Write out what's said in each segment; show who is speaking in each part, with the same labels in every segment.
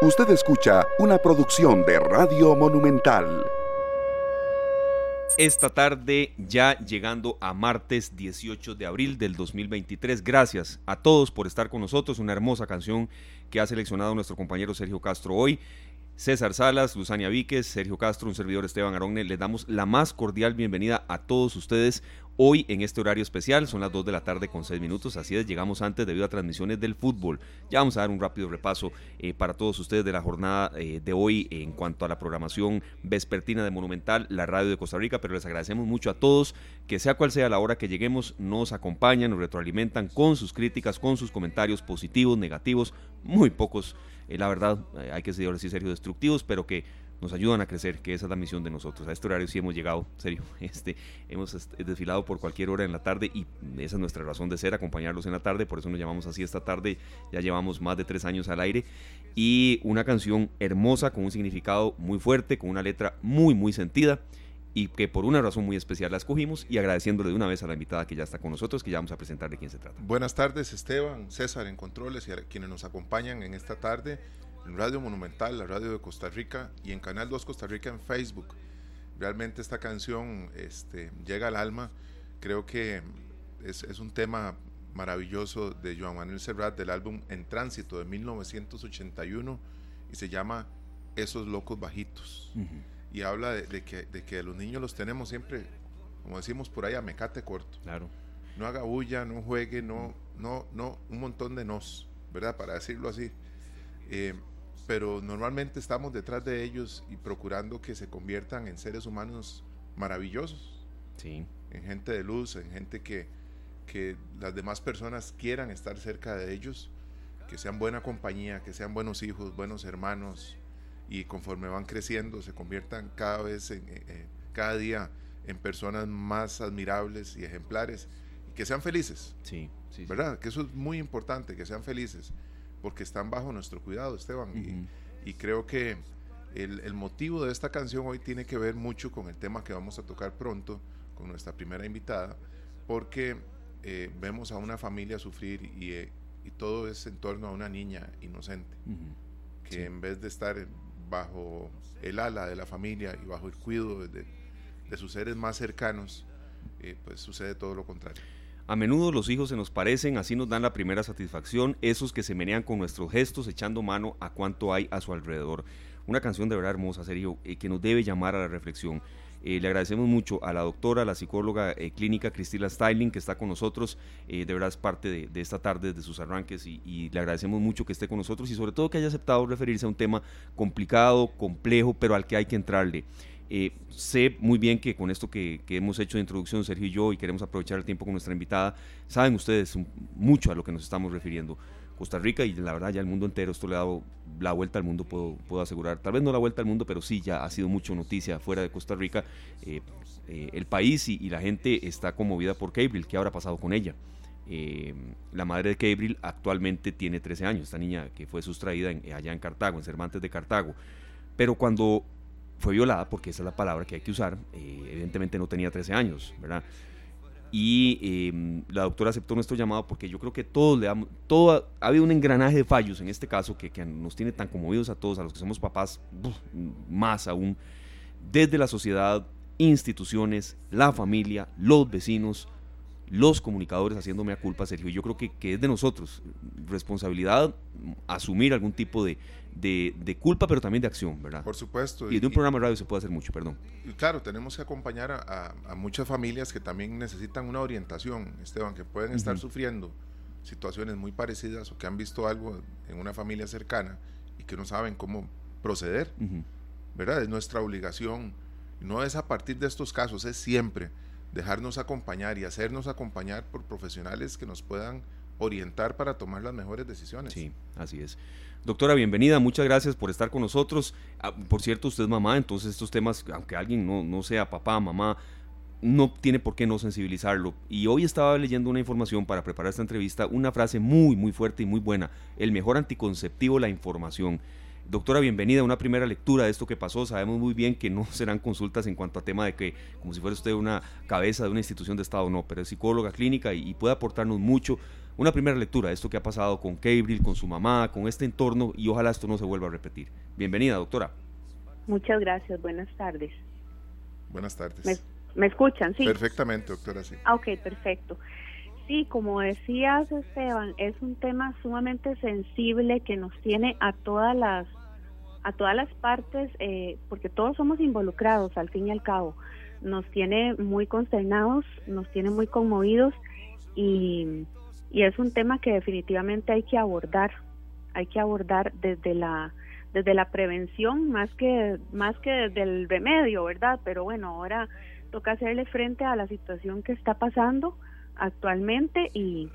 Speaker 1: Usted escucha una producción de Radio Monumental.
Speaker 2: Esta tarde, ya llegando a martes 18 de abril del 2023. Gracias a todos por estar con nosotros. Una hermosa canción que ha seleccionado nuestro compañero Sergio Castro hoy. César Salas, Luzania Víquez, Sergio Castro, un servidor Esteban Aronne, les damos la más cordial bienvenida a todos ustedes hoy en este horario especial. Son las 2 de la tarde con 6 minutos, así es, llegamos antes debido a transmisiones del fútbol. Ya vamos a dar un rápido repaso eh, para todos ustedes de la jornada eh, de hoy en cuanto a la programación vespertina de Monumental, la radio de Costa Rica, pero les agradecemos mucho a todos que sea cual sea la hora que lleguemos, nos acompañan, nos retroalimentan con sus críticas, con sus comentarios positivos, negativos, muy pocos eh, la verdad, hay que decir Sergio, destructivos, pero que nos ayudan a crecer, que esa es la misión de nosotros. A este horario sí hemos llegado, serio, este, hemos desfilado por cualquier hora en la tarde y esa es nuestra razón de ser, acompañarlos en la tarde, por eso nos llamamos así esta tarde, ya llevamos más de tres años al aire. Y una canción hermosa con un significado muy fuerte, con una letra muy, muy sentida y que por una razón muy especial la escogimos y agradeciéndole de una vez a la invitada que ya está con nosotros, que ya vamos a presentar de quién se trata.
Speaker 3: Buenas tardes Esteban, César en Controles y a quienes nos acompañan en esta tarde en Radio Monumental, la radio de Costa Rica y en Canal 2 Costa Rica en Facebook. Realmente esta canción este, llega al alma, creo que es, es un tema maravilloso de Joan Manuel Serrat del álbum En Tránsito de 1981 y se llama Esos Locos Bajitos y habla de, que, de que los niños los tenemos siempre, como decimos por ahí, a mecate corto.
Speaker 2: Claro.
Speaker 3: No haga bulla, no juegue, no, no, no, un montón de nos, ¿verdad? Para decirlo así. Eh, pero normalmente estamos detrás de ellos y procurando que se conviertan en seres humanos maravillosos.
Speaker 2: Sí.
Speaker 3: En gente de luz, en gente que, que las demás personas quieran estar cerca de ellos, que sean buena compañía, que sean buenos hijos, buenos hermanos, y conforme van creciendo se conviertan cada vez, en, eh, eh, cada día en personas más admirables y ejemplares y que sean felices.
Speaker 2: Sí, sí,
Speaker 3: ¿Verdad? Que eso es muy importante, que sean felices, porque están bajo nuestro cuidado, Esteban. y, creo que el, el, motivo de esta canción hoy tiene que ver mucho con el tema que vamos a tocar pronto con nuestra primera invitada, porque eh, vemos a una familia sufrir y, y, todo es en torno a una niña inocente, que en vez de estar bajo el ala de la familia y bajo el cuidado de, sus seres más cercanos, eh, pues sucede todo lo contrario.
Speaker 2: A menudo los hijos se nos parecen, así nos dan la primera satisfacción, esos que se menean con nuestros gestos echando mano a cuanto hay a su alrededor. Una canción de verdad hermosa, serio, eh, que nos debe llamar a la reflexión. Eh, le agradecemos mucho a la doctora, la psicóloga eh, clínica Cristila Styling, que está con nosotros. De verdad es parte de, esta tarde, de sus arranques, y, le agradecemos mucho que esté con nosotros y sobre todo que haya aceptado referirse a un tema complicado, complejo, pero al que hay que entrarle. Sé muy bien que con esto que, hemos hecho de introducción, Sergio y yo, y queremos aprovechar el tiempo con nuestra invitada, saben ustedes mucho a lo que nos estamos refiriendo. Costa Rica y la verdad ya el mundo entero, esto le ha dado la vuelta al mundo, puedo, puedo asegurar, tal vez no la vuelta al mundo, pero sí ya ha sido mucho noticia fuera de Costa Rica. Eh, eh, el país y, la gente está conmovida por Cabril, ¿qué habrá pasado con ella? Eh, la madre de Cabril actualmente tiene 13 años, esta niña que fue sustraída allá en Cartago, en Cervantes de Cartago, pero cuando fue violada, porque esa es la palabra que hay que usar, evidentemente no tenía 13 años, ¿verdad? y em, la doctora aceptó nuestro llamado porque yo creo que todos le damos, todo, ha, un engranaje de fallos en este caso que, que, nos tiene tan conmovidos a todos, a los que somos papás, más aún, desde la sociedad, instituciones, la familia, los vecinos, los comunicadores haciéndome a culpa, Sergio. Yo creo que, que es de nosotros responsabilidad asumir algún tipo de, de, culpa, pero también de acción, ¿verdad?
Speaker 3: Por supuesto.
Speaker 2: Y de un programa de radio se puede hacer mucho, perdón.
Speaker 3: claro, tenemos que acompañar a, muchas familias que también necesitan una orientación, Esteban, que pueden estar sufriendo situaciones muy parecidas o que han visto algo en una familia cercana y que no saben cómo proceder, ¿verdad? Es nuestra obligación. No es a partir de estos casos, es siempre dejarnos acompañar y hacernos acompañar por profesionales que nos puedan orientar para tomar las mejores decisiones.
Speaker 2: Sí, así es. Doctora, bienvenida, muchas gracias por estar con nosotros. Ah, por cierto, usted es mamá, entonces estos temas, aunque alguien no, no sea papá, mamá, no tiene por qué no sensibilizarlo. Y hoy estaba leyendo una información para preparar esta entrevista, una frase muy, muy fuerte y muy buena. El mejor anticonceptivo, la información. Doctora, bienvenida a una primera lectura de esto que pasó. Sabemos muy bien que no serán consultas en cuanto a tema de que, como si fuera usted una cabeza de una institución de Estado, no, pero es psicóloga clínica y puede aportarnos mucho una primera lectura de esto que ha pasado con Cabril, con su mamá, con este entorno y ojalá esto no se vuelva a repetir. Bienvenida, doctora.
Speaker 4: Muchas gracias, buenas tardes.
Speaker 3: Buenas tardes.
Speaker 4: ¿Me, escuchan? Sí.
Speaker 3: Perfectamente, doctora, sí.
Speaker 4: Ah, ok, perfecto. Sí, como decías, Esteban, es un tema sumamente sensible que nos tiene a todas las a todas las partes, eh, porque todos somos involucrados al fin y al cabo. Nos tiene muy consternados, nos tiene muy conmovidos y, y es un tema que definitivamente hay que abordar, hay que abordar desde la desde la prevención más que más que desde el remedio, ¿verdad? Pero bueno, ahora toca hacerle frente a la situación que está pasando actualmente y,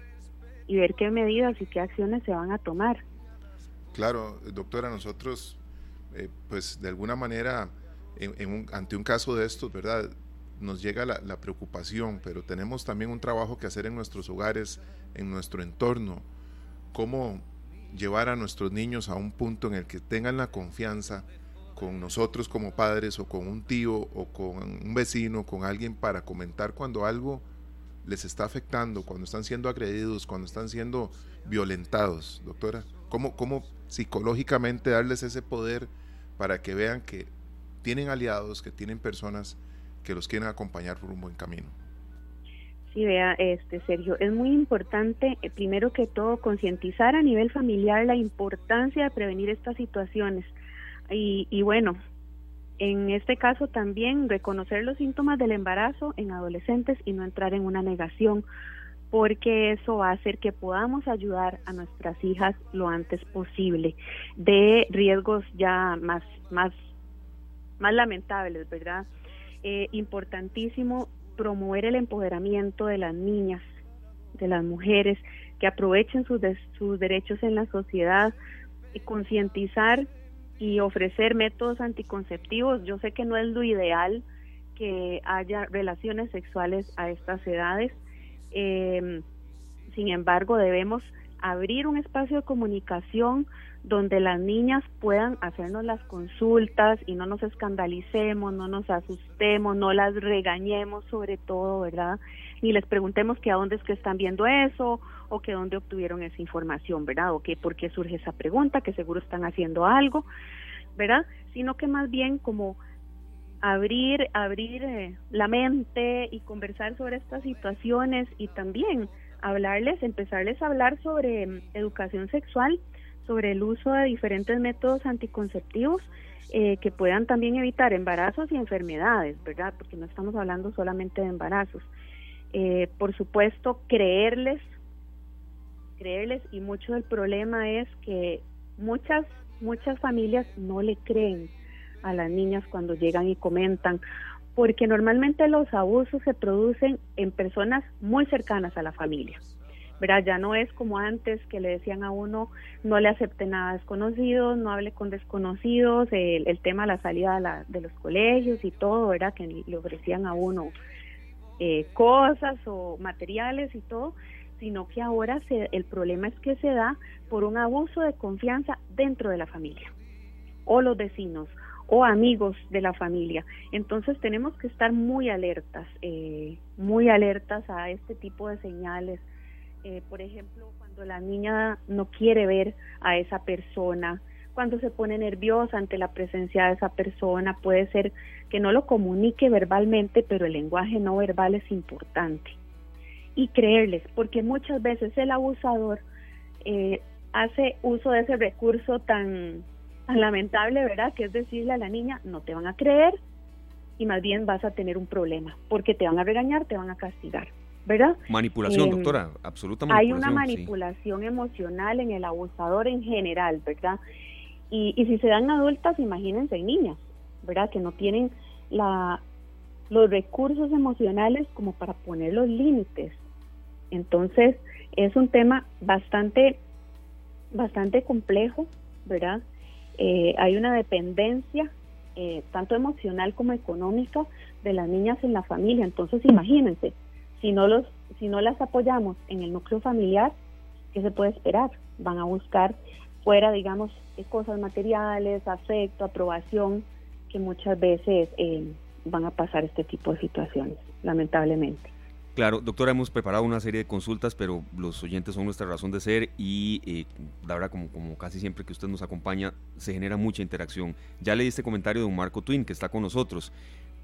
Speaker 4: y ver qué medidas y qué acciones se van a tomar.
Speaker 3: Claro, doctora, nosotros, eh, pues de alguna manera, ante un caso de estos, ¿verdad? Nos llega la, la, preocupación, pero tenemos también un trabajo que hacer en nuestros hogares, en nuestro entorno. ¿Cómo llevar a nuestros niños a un punto en el que tengan la confianza con nosotros como padres o con un tío o con un vecino, con alguien para comentar cuando algo les está afectando, cuando están siendo agredidos, cuando están siendo violentados, doctora? ¿Cómo, cómo psicológicamente darles ese poder para que vean que tienen aliados, que tienen personas que los quieren acompañar por un buen camino?
Speaker 4: Sí, vea, este Sergio, es muy importante, eh, primero que todo, concientizar a nivel familiar la importancia de prevenir estas situaciones. Y, y bueno, en este caso también reconocer los síntomas del embarazo en adolescentes y no entrar en una negación, porque eso va a hacer que podamos ayudar a nuestras hijas lo antes posible de riesgos ya más, más, más lamentables, ¿verdad? Eh, importantísimo promover el empoderamiento de las niñas, de las mujeres, que aprovechen sus, sus derechos en la sociedad y concientizar y ofrecer métodos anticonceptivos. Yo sé que no es lo ideal que haya relaciones sexuales a estas edades. Eh, sin embargo, debemos abrir un espacio de comunicación donde las niñas puedan hacernos las consultas y no nos escandalicemos, no nos asustemos, no las regañemos sobre todo, ¿verdad? Ni les preguntemos que a dónde es que están viendo eso o que dónde obtuvieron esa información, ¿verdad? O que por qué surge esa pregunta, que seguro están haciendo algo, ¿verdad? Sino que más bien como abrir abrir eh, la mente y conversar sobre estas situaciones y también hablarles, empezarles a hablar sobre mm, educación sexual, sobre el uso de diferentes métodos anticonceptivos eh, que puedan también evitar embarazos y enfermedades, ¿verdad? Porque no estamos hablando solamente de embarazos. Eh, por supuesto, creerles, creerles y mucho del problema es que muchas, muchas familias no le creen a las niñas cuando llegan y comentan, porque normalmente los abusos se producen en personas muy cercanas a la familia. Ya no es como antes que le decían a uno no le acepte nada a desconocidos, no hable con desconocidos, el, tema de la salida de, los colegios y todo, ¿verdad? Que le ofrecían a uno eh, cosas o materiales y todo, sino que ahora se, el problema es que se da por un abuso de confianza dentro de la familia o los vecinos o amigos de la familia. Entonces tenemos que estar muy alertas, eh, muy alertas a este tipo de señales. Eh, por ejemplo, cuando la niña no quiere ver a esa persona, cuando se pone nerviosa ante la presencia de esa persona, puede ser que no lo comunique verbalmente, pero el lenguaje no verbal es importante. Y creerles, porque muchas veces el abusador eh, hace uso de ese recurso tan lamentable, ¿verdad? Que es decirle a la niña, no te van a creer y más bien vas a tener un problema, porque te van a regañar, te van a castigar, ¿verdad?
Speaker 2: Manipulación, em, doctora, absolutamente.
Speaker 4: Hay una manipulación emocional en el abusador en general, ¿verdad? Y, y si se dan adultas, imagínense niñas, ¿verdad? Que no tienen la, los recursos emocionales como para poner los límites. Entonces, es un tema bastante, bastante complejo, ¿verdad? Eh, hay una dependencia eh, tanto emocional como económica de las niñas en la familia. Entonces, imagínense, si no los, si no las apoyamos en el núcleo familiar, ¿qué se puede esperar? Van a buscar fuera, digamos, cosas materiales, afecto, aprobación, que muchas veces eh, van a pasar este tipo de situaciones, lamentablemente.
Speaker 2: Claro, doctora, hemos preparado una serie de consultas, pero los oyentes son nuestra razón de ser y eh, la verdad, como, como casi siempre que usted nos acompaña, se genera mucha interacción. Ya le di este comentario de un Marco Twin que está con nosotros.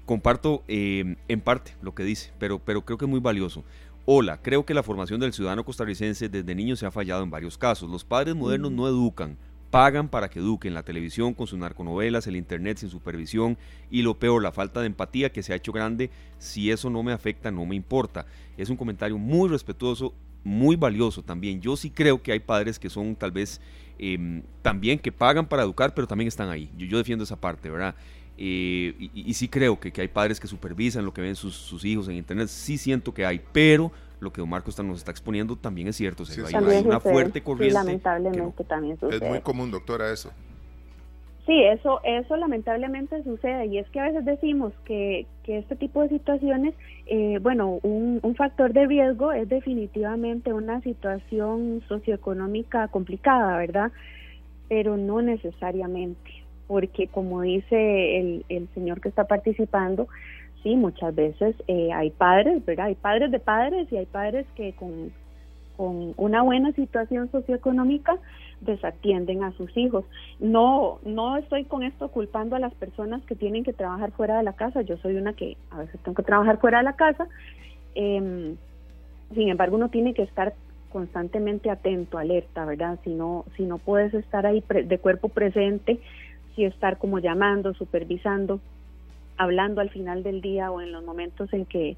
Speaker 2: Comparto eh, en parte lo que dice, pero, pero creo que es muy valioso. Hola, creo que la formación del ciudadano costarricense desde niño se ha fallado en varios casos. Los padres modernos no educan, pagan para que eduquen la televisión con sus narconovelas, el internet sin supervisión y lo peor, la falta de empatía que se ha hecho grande. Si eso no me afecta, no me importa. Es un comentario muy respetuoso, muy valioso también. Yo sí creo que hay padres que son tal vez em, también que pagan para educar, pero también están ahí. Yo, yo defiendo esa parte, ¿verdad? Eh, y, sí creo que, que, hay padres que supervisan lo que ven sus, sus hijos en internet. Sí siento que hay, pero lo que don Marcos nos está exponiendo también es cierto. hay, una fuerte corriente.
Speaker 4: lamentablemente también
Speaker 3: sucede. Es muy común, doctora, eso.
Speaker 4: Sí, eso, eso lamentablemente sucede y es que a veces decimos que, que este tipo de situaciones, eh, bueno, un, un, factor de riesgo es definitivamente una situación socioeconómica complicada, ¿verdad? Pero no necesariamente, porque como dice el, señor que está participando, sí, muchas veces eh, hay padres, ¿verdad? Hay padres de padres y hay padres que con, con una buena situación socioeconómica desatienden a sus hijos. No, no estoy con esto culpando a las personas que tienen que trabajar fuera de la casa. Yo soy una que a veces tengo que trabajar fuera de la casa. Eh, sin embargo, uno tiene que estar constantemente atento, alerta, ¿verdad? Si no, si no puedes estar ahí de cuerpo presente, si estar como llamando, supervisando, hablando al final del día o en los momentos en que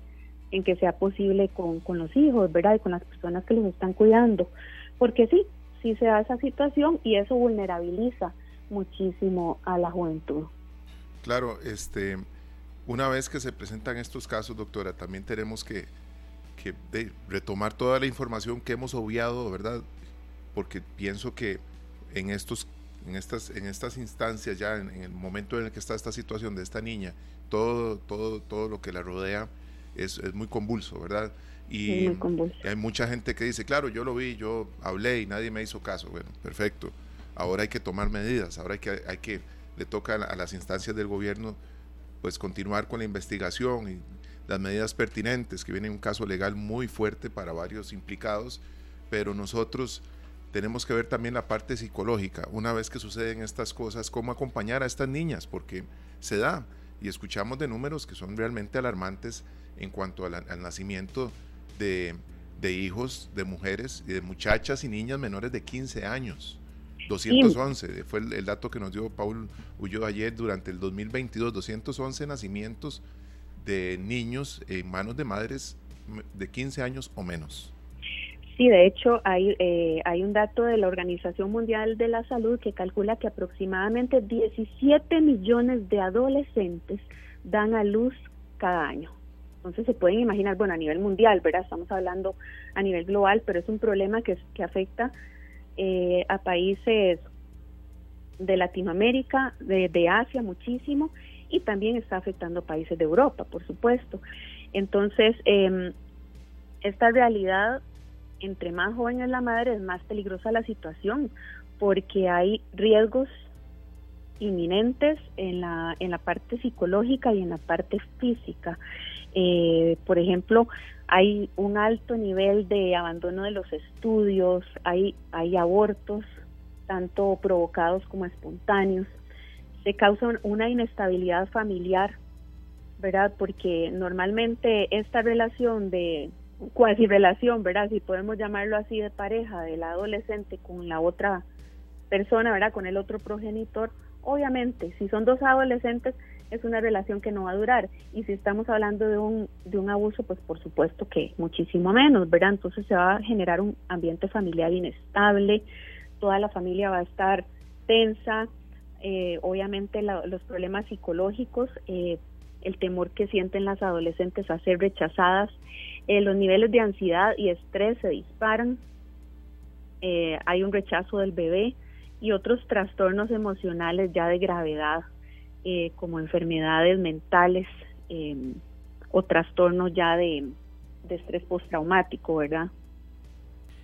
Speaker 4: en que sea posible con, con los hijos, ¿verdad? Y con las personas que los están cuidando. Porque sí, sí se da esa situación y eso vulnerabiliza muchísimo a la juventud.
Speaker 3: Claro, este, una vez que se presentan estos casos, doctora, también tenemos que, que retomar toda la información que hemos obviado, ¿verdad? Porque pienso que en estos en estas, en estas instancias, ya en, el momento en el que está esta situación de esta niña, todo, todo, todo lo que la rodea es, es muy convulso, ¿verdad? Y, hay mucha gente que dice, claro, yo lo vi, yo hablé y nadie me hizo caso. Bueno, perfecto. Ahora hay que tomar medidas, ahora hay que, hay que le toca a las instancias del gobierno pues continuar con la investigación y las medidas pertinentes, que viene un caso legal muy fuerte para varios implicados, pero nosotros tenemos que ver también la parte psicológica, una vez que suceden estas cosas, cómo acompañar a estas niñas, porque se da y escuchamos de números que son realmente alarmantes en cuanto al, nacimiento de, hijos, de mujeres y de muchachas y niñas menores de 15 años. 211 fue el, dato que nos dio Paul Ulloa ayer durante el 2022, 211 nacimientos de niños en manos de madres de 15 años o menos.
Speaker 4: Sí, de hecho hay, eh, hay un dato de la Organización Mundial de la Salud que calcula que aproximadamente 17 millones de adolescentes dan a luz cada año. Entonces se pueden imaginar, bueno, a nivel mundial, ¿verdad? Estamos hablando a nivel global, pero es un problema que, que afecta eh, a países de Latinoamérica, de, de Asia muchísimo, y también está afectando a países de Europa, por supuesto. Entonces, eh, esta realidad entre más joven es la madre, es más peligrosa la situación, porque hay riesgos inminentes en la, en la parte psicológica y en la parte física. Eh, por ejemplo, hay un alto nivel de abandono de los estudios, hay, hay abortos, tanto provocados como espontáneos. Se causa una inestabilidad familiar, ¿verdad? Porque normalmente esta relación de cuasi relación, ¿verdad? Si podemos llamarlo así de pareja del adolescente con la otra persona, ¿verdad? Con el otro progenitor, obviamente, si son dos adolescentes es una relación que no va a durar y si estamos hablando de un de un abuso, pues por supuesto que muchísimo menos, ¿verdad? Entonces se va a generar un ambiente familiar inestable, toda la familia va a estar tensa, eh, obviamente los problemas psicológicos, eh, el temor que sienten las adolescentes a ser rechazadas eh, los niveles de ansiedad y estrés se disparan, eh, hay un rechazo del bebé y otros trastornos emocionales ya de gravedad, eh, como enfermedades mentales o trastornos ya de, estrés postraumático, ¿verdad?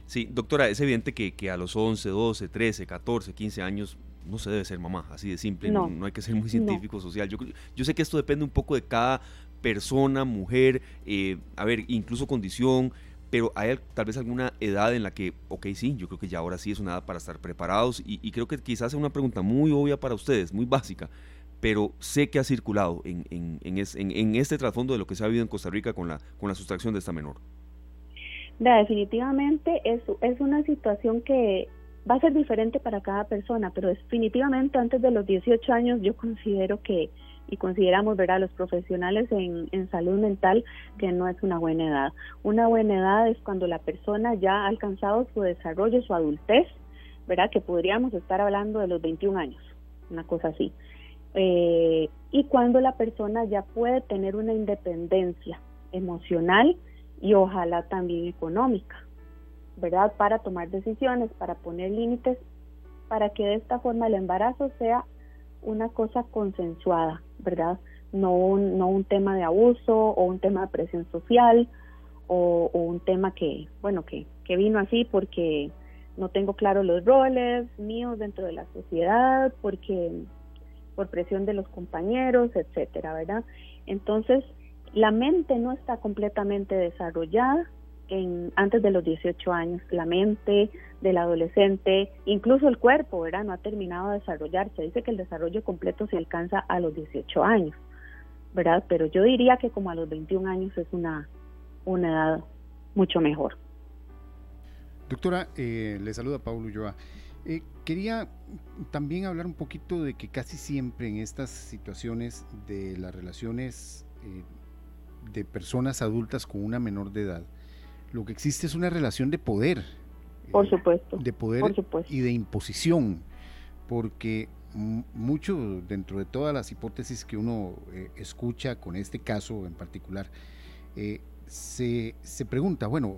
Speaker 2: Sí, doctora, es evidente que, que, a los 11, 12, 13, 14, 15 años no se debe ser mamá, así de simple, no, hay que ser muy científico social. Yo, yo sé que esto depende un poco de cada persona, mujer, eh, a ver, incluso condición, pero hay tal vez alguna edad en la que, ok, sí, yo creo que ya ahora sí es una edad para estar preparados y, creo que quizás es una pregunta muy obvia para ustedes, muy básica, pero sé que ha circulado en, en, en, este trasfondo de lo que se ha vivido en Costa Rica con la, con la sustracción de esta menor.
Speaker 4: definitivamente es, es una situación que va a ser diferente para cada persona, pero definitivamente antes de los 18 años yo considero que, y consideramos, ¿verdad?, los profesionales en, salud mental que no es una buena edad. Una buena edad es cuando la persona ya ha alcanzado su desarrollo, su adultez, ¿verdad?, que podríamos estar hablando de los 21 años, una cosa así. Eh, y cuando la persona ya puede tener una independencia emocional y ojalá también económica, ¿verdad? Para tomar decisiones, para poner límites, para que de esta forma el embarazo sea una cosa consensuada, ¿verdad? No un, no un tema de abuso o un tema de presión social o, un tema que, bueno, que, que vino así porque no tengo claro los roles míos dentro de la sociedad, porque por presión de los compañeros, etcétera, ¿verdad? Entonces, la mente no está completamente desarrollada en, antes de los 18 años. La mente del adolescente, incluso el cuerpo, ¿verdad? No ha terminado de desarrollarse. Dice que el desarrollo completo se alcanza a los 18 años, ¿verdad? Pero yo diría que como a los 21 años es una, una edad mucho mejor.
Speaker 5: Doctora, eh, le saluda Paulo Ulloa. Eh, quería también hablar un poquito de que casi siempre en estas situaciones de las relaciones eh, de personas adultas con una menor de edad, lo que existe es una relación de poder.
Speaker 4: Por eh, supuesto.
Speaker 5: De poder y de imposición, porque mucho dentro de todas las hipótesis que uno eh, escucha con este caso en particular, eh, se, se, pregunta, bueno,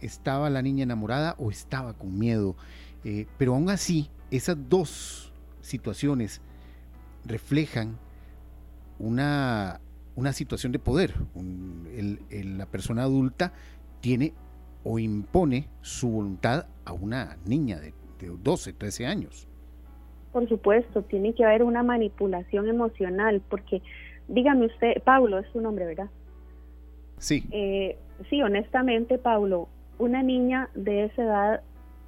Speaker 5: ¿estaba la niña enamorada o estaba con miedo? pero aún así, esas dos situaciones reflejan una, una situación de poder. la persona adulta tiene o impone su voluntad a una niña de, 12, 13 años.
Speaker 4: Por supuesto, tiene que haber una manipulación emocional, porque dígame usted, Paulo es su nombre, ¿verdad?
Speaker 5: Sí.
Speaker 4: Eh, sí, honestamente, Paulo, una niña de esa edad,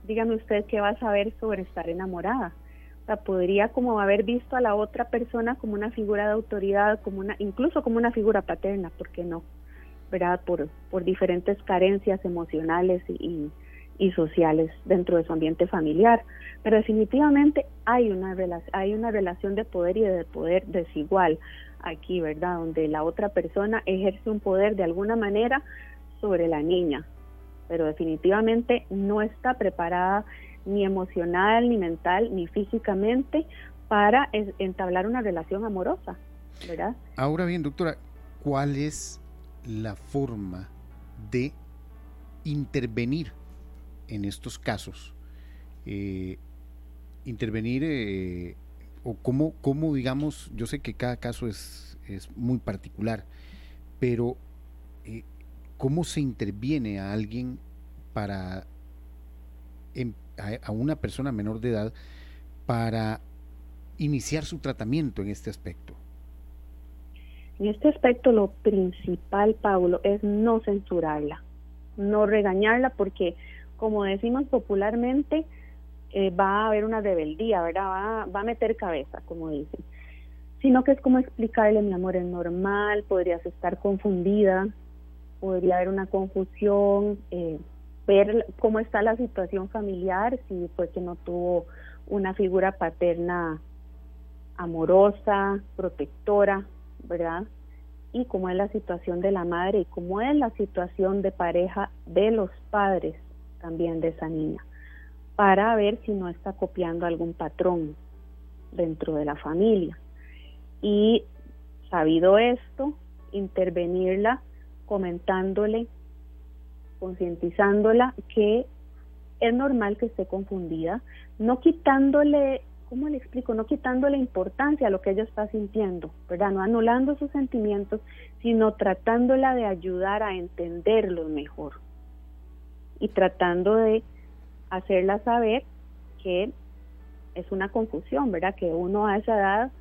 Speaker 4: dígame usted qué va a saber sobre estar enamorada. O sea, podría como haber visto a la otra persona como una figura de autoridad, como una, incluso como una figura paterna, ¿por qué no? ¿Verdad? Por, por diferentes carencias emocionales y, y, sociales dentro de su ambiente familiar. Pero definitivamente hay una, hay una relación de poder y de poder desigual aquí, ¿verdad? Donde la otra persona ejerce un poder de alguna manera sobre la niña, pero definitivamente no está preparada ni emocional, ni mental, ni físicamente para entablar una relación amorosa, ¿verdad?
Speaker 5: Ahora bien, doctora, ¿cuál es la forma de intervenir en estos casos. Eh, intervenir eh, o cómo, cómo, digamos, yo sé que cada caso es, es muy particular, pero eh, cómo se interviene a alguien para, em, a una persona menor de edad para iniciar su tratamiento en este aspecto.
Speaker 4: En este aspecto lo principal, Paulo, es no censurarla, no regañarla porque, como decimos popularmente, eh, va a haber una rebeldía, ¿verdad? Va, va a meter cabeza, como dicen. Sino que es como explicarle, mi amor, es normal, podrías estar confundida, podría haber una confusión, eh, ver cómo está la situación familiar, si fue que no tuvo una figura paterna amorosa, protectora, ¿verdad? Y cómo es la situación de la madre y cómo es la situación de pareja de los padres también de esa niña, para ver si no está copiando algún patrón dentro de la familia. Y sabido esto, intervenirla comentándole, concientizándola que es normal que esté confundida, no quitándole ¿cómo le explico? No quitando la importancia a lo que ella está sintiendo, ¿verdad? No anulando sus sentimientos, sino tratándola de ayudar a entenderlos mejor y tratando de hacerla saber que es una confusión, ¿verdad? Que uno a esa edad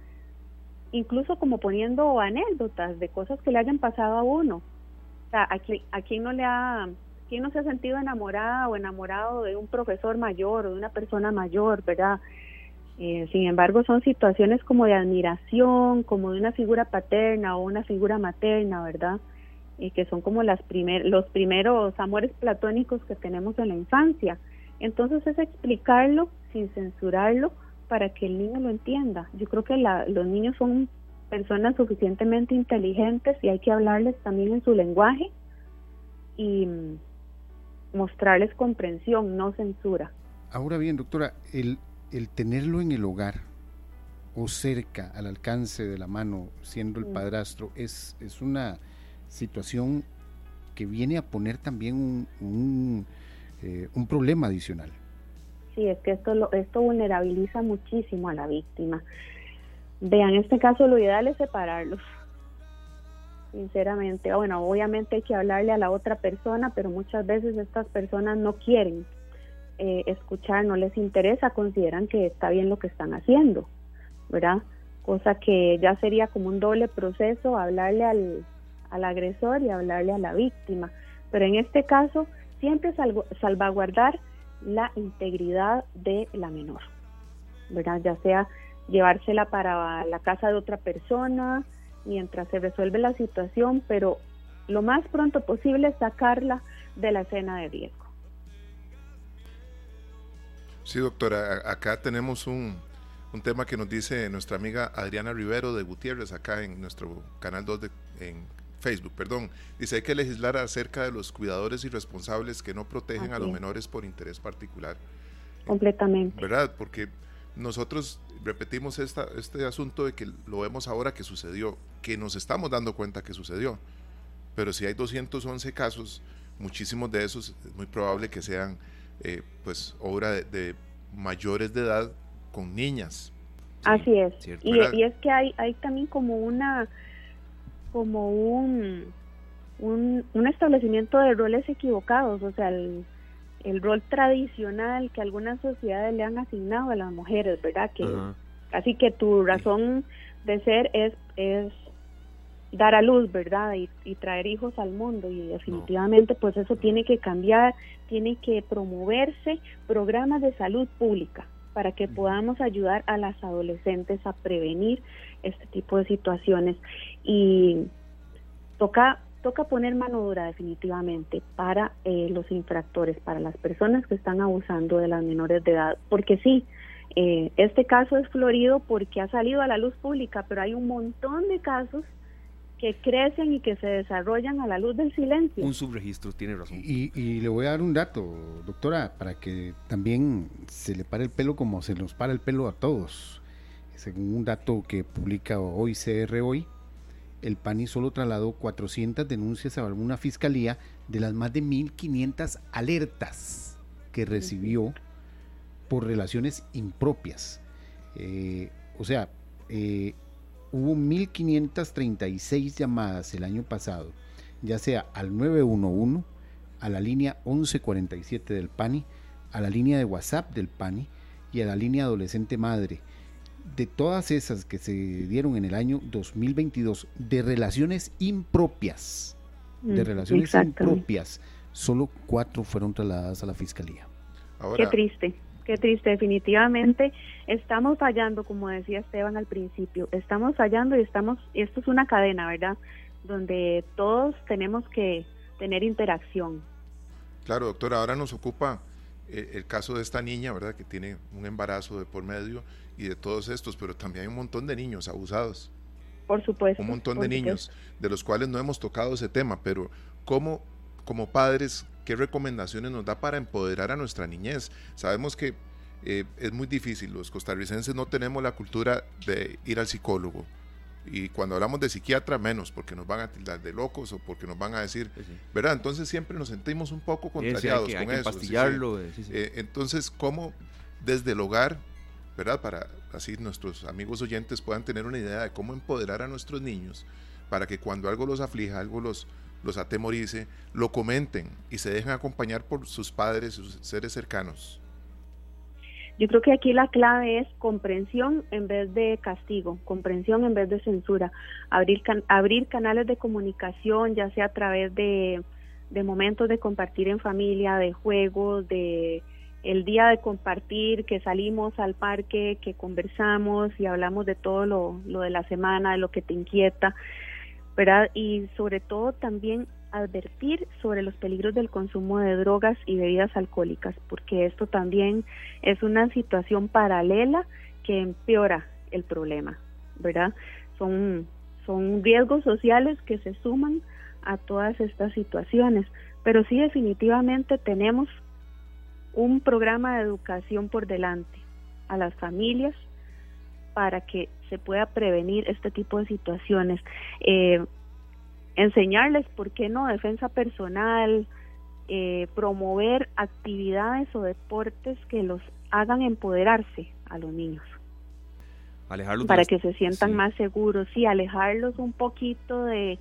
Speaker 4: incluso como poniendo anécdotas de cosas que le hayan pasado a uno. O sea, ¿a quién, no le ha, quién no se ha sentido enamorada o enamorado de un profesor mayor o de una persona mayor, verdad? Eh, sin embargo, son situaciones como de admiración, como de una figura paterna o una figura materna, ¿verdad? Que son como las primer, los primeros amores platónicos que tenemos en la infancia. Entonces es explicarlo sin censurarlo para que el niño lo entienda. Yo creo que los niños son personas suficientemente inteligentes y hay que hablarles también en su lenguaje y mostrarles comprensión, no censura.
Speaker 5: Ahora bien, doctora, el, el tenerlo en el hogar o cerca, al alcance de la mano, siendo el mm. padrastro, es, es una situación que viene a poner también un, un, eh, un problema adicional.
Speaker 4: Sí, es que esto, lo, esto vulnerabiliza muchísimo a la víctima. Vean, en este caso lo ideal es separarlos, sinceramente. Bueno, obviamente hay que hablarle a la otra persona, pero muchas veces estas personas no quieren eh, escuchar, no les interesa, consideran que está bien lo que están haciendo, ¿verdad? Cosa que ya sería como un doble proceso, hablarle al, al agresor y hablarle a la víctima. Pero en este caso, siempre salvaguardar la integridad de la menor, ¿verdad? Ya sea llevársela para la casa de otra persona mientras se resuelve la situación, pero lo más pronto posible sacarla de la escena de riesgo.
Speaker 3: Sí, doctora, acá tenemos un, tema que nos dice nuestra amiga Adriana Rivero de Gutiérrez, acá en nuestro canal 2 de en Facebook, perdón. Dice, hay que legislar acerca de los cuidadores y responsables que no protegen a los menores por interés particular.
Speaker 4: Completamente.
Speaker 3: ¿Verdad? Porque nosotros repetimos esta, este asunto de que lo vemos ahora que sucedió, que nos estamos dando cuenta que sucedió. Pero si hay 211 casos, muchísimos de esos es muy probable que sean eh, pues obra de, mayores de edad con niñas.
Speaker 4: Así es. Y, es que hay, hay también como una, como un, un, establecimiento de roles equivocados, o sea, el, el, rol tradicional que algunas sociedades le han asignado a las mujeres, ¿verdad? Que así que tu razón de ser es, es dar a luz, ¿verdad? Y, traer hijos al mundo. Y definitivamente pues eso tiene que cambiar, tiene que promoverse programas de salud pública para que podamos ayudar a las adolescentes a prevenir este tipo de situaciones. Y toca toca poner mano dura definitivamente para eh, los infractores, para las personas que están abusando de las menores de edad, porque sí, eh, este caso es florido porque ha salido a la luz pública, pero hay un montón de casos que crecen y que se desarrollan a la luz del silencio.
Speaker 2: Un subregistro, tiene razón.
Speaker 5: Y, le voy a dar un dato, doctora, para que también se le pare el pelo como se nos para el pelo a todos. Según un dato que publica hoy CR Hoy, el PANI solo trasladó 400 denuncias a alguna fiscalía de las más de 1.500 alertas que recibió por relaciones impropias. Eh, o sea, eh, hubo 1.536 llamadas el año pasado, ya sea al 911, a la línea 1147 del PANI, a la línea de WhatsApp del PANI y a la línea adolescente madre. De todas esas que se dieron en el año 2022 de relaciones impropias, de mm, relaciones impropias, solo cuatro fueron trasladadas a la fiscalía.
Speaker 4: Qué triste. Qué triste, definitivamente estamos fallando, como decía Esteban al principio, estamos fallando y estamos, esto es una cadena, ¿verdad? Donde todos tenemos que tener interacción.
Speaker 3: Claro, doctora, ahora nos ocupa eh, el caso de esta niña, ¿verdad? Que tiene un embarazo de por medio y de todos estos, pero también hay un montón de niños abusados.
Speaker 4: Por supuesto.
Speaker 3: Un montón de niños, de los cuales no hemos tocado ese tema, pero ¿cómo como padres ¿Qué recomendaciones nos da para empoderar a nuestra niñez? Sabemos que eh, es muy difícil, los costarricenses no tenemos la cultura de ir al psicólogo. Y cuando hablamos de psiquiatra, menos, porque nos van a tildar de locos o porque nos van a decir, ¿verdad? Entonces siempre nos sentimos un poco contrariados con eso. Eh, entonces, ¿cómo desde el hogar, ¿verdad? Para así nuestros amigos oyentes puedan tener una idea de cómo empoderar a nuestros niños para que cuando algo los aflija, algo los, los atemorice, lo comenten y se dejen acompañar por sus padres, sus seres cercanos.
Speaker 4: Yo creo que aquí la clave es comprensión en vez de castigo, comprensión en vez de censura, abrir, abrir canales de comunicación, ya sea a través de, de momentos de compartir en familia, de juegos, de el día de compartir, que salimos al parque, que conversamos y hablamos de todo lo, lo de la semana, de lo que te inquieta, ¿verdad? Y sobre todo también advertir sobre los peligros del consumo de drogas y bebidas alcohólicas, porque esto también es una situación paralela que empeora el problema, ¿verdad? Son, son riesgos sociales que se suman a todas estas situaciones, pero sí definitivamente tenemos un programa de educación por delante a las familias para que se pueda prevenir este tipo de situaciones. Eh, enseñarles, ¿por qué no?, defensa personal, eh, promover actividades o deportes que los hagan empoderarse a los niños.
Speaker 2: Alejarlos
Speaker 4: para que se sientan más seguros, sí, alejarlos un poquito de,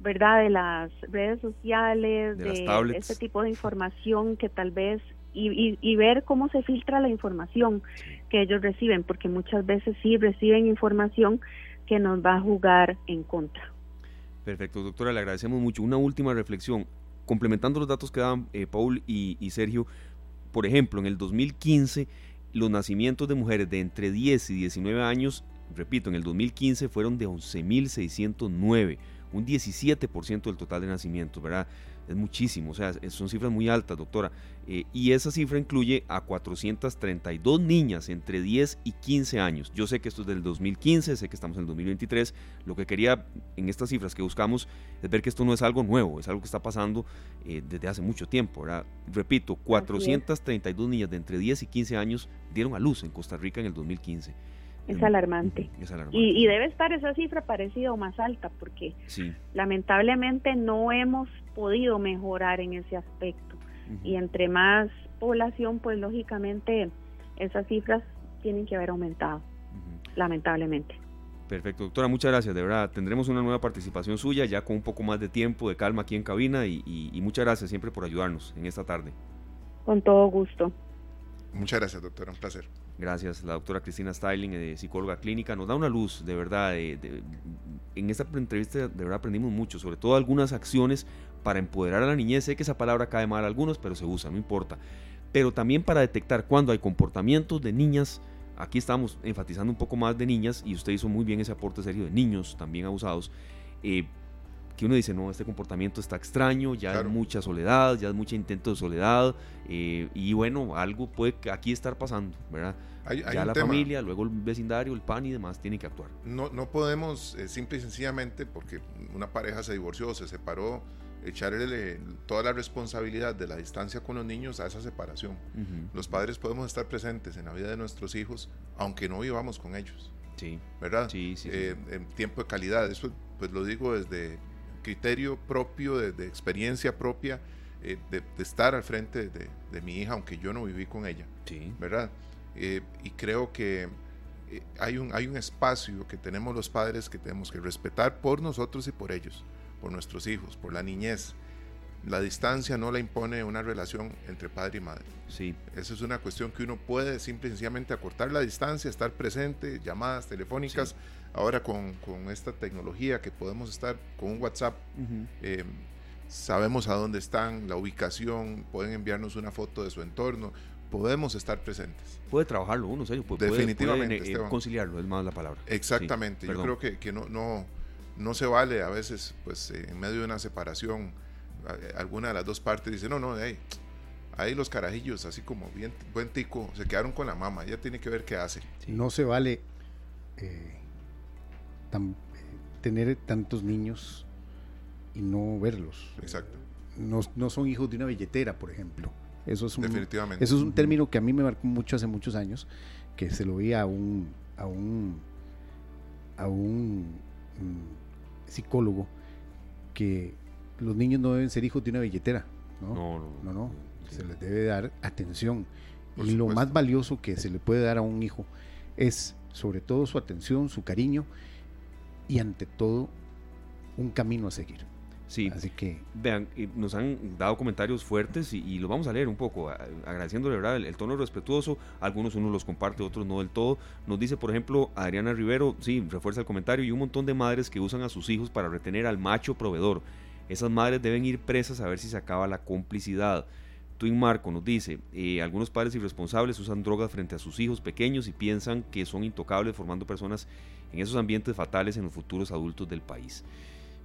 Speaker 4: ¿verdad?, de las redes sociales, de, de este tipo de información que tal vez y, y, ver cómo se filtra la información que ellos reciben, porque muchas veces sí reciben información que nos va a jugar en contra.
Speaker 2: Perfecto, doctora, le agradecemos mucho. Una última reflexión, complementando los datos que daban eh, Paul y, y Sergio, por ejemplo, en el 2015 los nacimientos de mujeres de entre 10 y 19 años, repito, en el 2015 fueron de 11.609, un 17% del total de nacimientos, ¿verdad? es muchísimo, o sea, son cifras muy altas, doctora. Eh, y esa cifra incluye a 432 niñas entre 10 y 15 años. Yo sé que esto es del 2015, sé que estamos en el 2023. Lo que quería en estas cifras que buscamos es ver que esto no es algo nuevo, es algo que está pasando eh, desde hace mucho tiempo. ¿verdad? Repito, 432 niñas de entre 10 y 15 años dieron a luz en Costa Rica en el 2015.
Speaker 4: Es alarmante. Y, debe estar esa cifra parecida o más alta, porque lamentablemente no hemos podido mejorar en ese aspecto. Y entre más población, pues lógicamente esas cifras tienen que haber aumentado, lamentablemente.
Speaker 2: Perfecto, doctora, muchas gracias. De verdad, tendremos una nueva participación suya ya con un poco más de tiempo, de calma aquí en cabina y, y muchas gracias siempre por ayudarnos en esta tarde.
Speaker 4: Con todo gusto.
Speaker 3: Muchas gracias, doctora, un placer.
Speaker 2: Gracias, la doctora Cristina Styling, de psicóloga clínica, nos da una luz, de verdad. en esta entrevista, de verdad, aprendimos mucho, sobre todo algunas acciones para empoderar a la niñez. Sé que esa palabra cae mal a algunos, pero se usa, no importa. Pero también para detectar cuando hay comportamientos de niñas. Aquí estamos enfatizando un poco más de niñas y usted hizo muy bien ese aporte serio de niños también abusados. Eh, que uno dice, no, este comportamiento está extraño, ya hay mucha soledad, ya es mucho intento de soledad, eh, y bueno, algo puede aquí estar pasando, ¿verdad? Ya la familia, luego el vecindario, el PAN y demás tienen que actuar.
Speaker 3: No, no podemos, eh, simple y sencillamente, porque una pareja se divorció, se separó, echarle toda la responsabilidad de la distancia con los niños a esa separación. Los padres podemos estar presentes en la vida de nuestros hijos, aunque no vivamos con ellos. Sí. ¿Verdad?
Speaker 2: Sí, sí,
Speaker 3: eh, en tiempo de calidad. Eso pues lo digo desde criterio propio, de, experiencia propia, eh, de, estar al frente de, mi hija, aunque yo no viví con ella.
Speaker 2: Sí.
Speaker 3: ¿Verdad? Eh, y creo que eh, hay, un, hay un espacio que tenemos los padres que tenemos que respetar por nosotros y por ellos, por nuestros hijos, por la niñez. La distancia no la impone una relación entre padre y madre.
Speaker 2: Sí.
Speaker 3: Esa es una cuestión que uno puede simple y sencillamente acortar la distancia, estar presente, llamadas telefónicas. Ahora con, esta tecnología que podemos estar con un WhatsApp, eh, sabemos a dónde están, la ubicación, pueden enviarnos una foto de su entorno, podemos estar presentes.
Speaker 2: Puede trabajarlo uno, serio, puede, Definitivamente, eh, conciliarlo, es más la palabra.
Speaker 3: Exactamente, yo creo que, que no, no, no se vale a veces, pues en medio de una separación, alguna de las dos partes dice, no, no, hey, ahí los carajillos, así como bien buen tico, se quedaron con la mamá, ella tiene que ver qué hace.
Speaker 5: No se vale eh, tener tantos niños y no verlos.
Speaker 3: Exacto.
Speaker 5: No, no, son hijos de una billetera, por ejemplo. Eso es un,
Speaker 3: Definitivamente.
Speaker 5: Eso es un término que a mí me marcó mucho hace muchos años, que se lo vi a un, a un, a un mm, psicólogo que los niños no deben ser hijos de una billetera. No, no, no. no, Se les debe dar atención. y lo más valioso que se le puede dar a un hijo es sobre todo su atención, su cariño y ante todo un camino a seguir.
Speaker 2: Sí. Así que. Vean, nos han dado comentarios fuertes y, lo vamos a leer un poco, agradeciéndole ¿verdad? El, tono respetuoso. Algunos uno los comparte, otros no del todo. Nos dice, por ejemplo, Adriana Rivero, sí, refuerza el comentario, y un montón de madres que usan a sus hijos para retener al macho proveedor. Esas madres deben ir presas a ver si se acaba la complicidad. Twin Marco nos dice, eh, algunos padres irresponsables usan drogas frente a sus hijos pequeños y piensan que son intocables formando personas en esos ambientes fatales en los futuros adultos del país.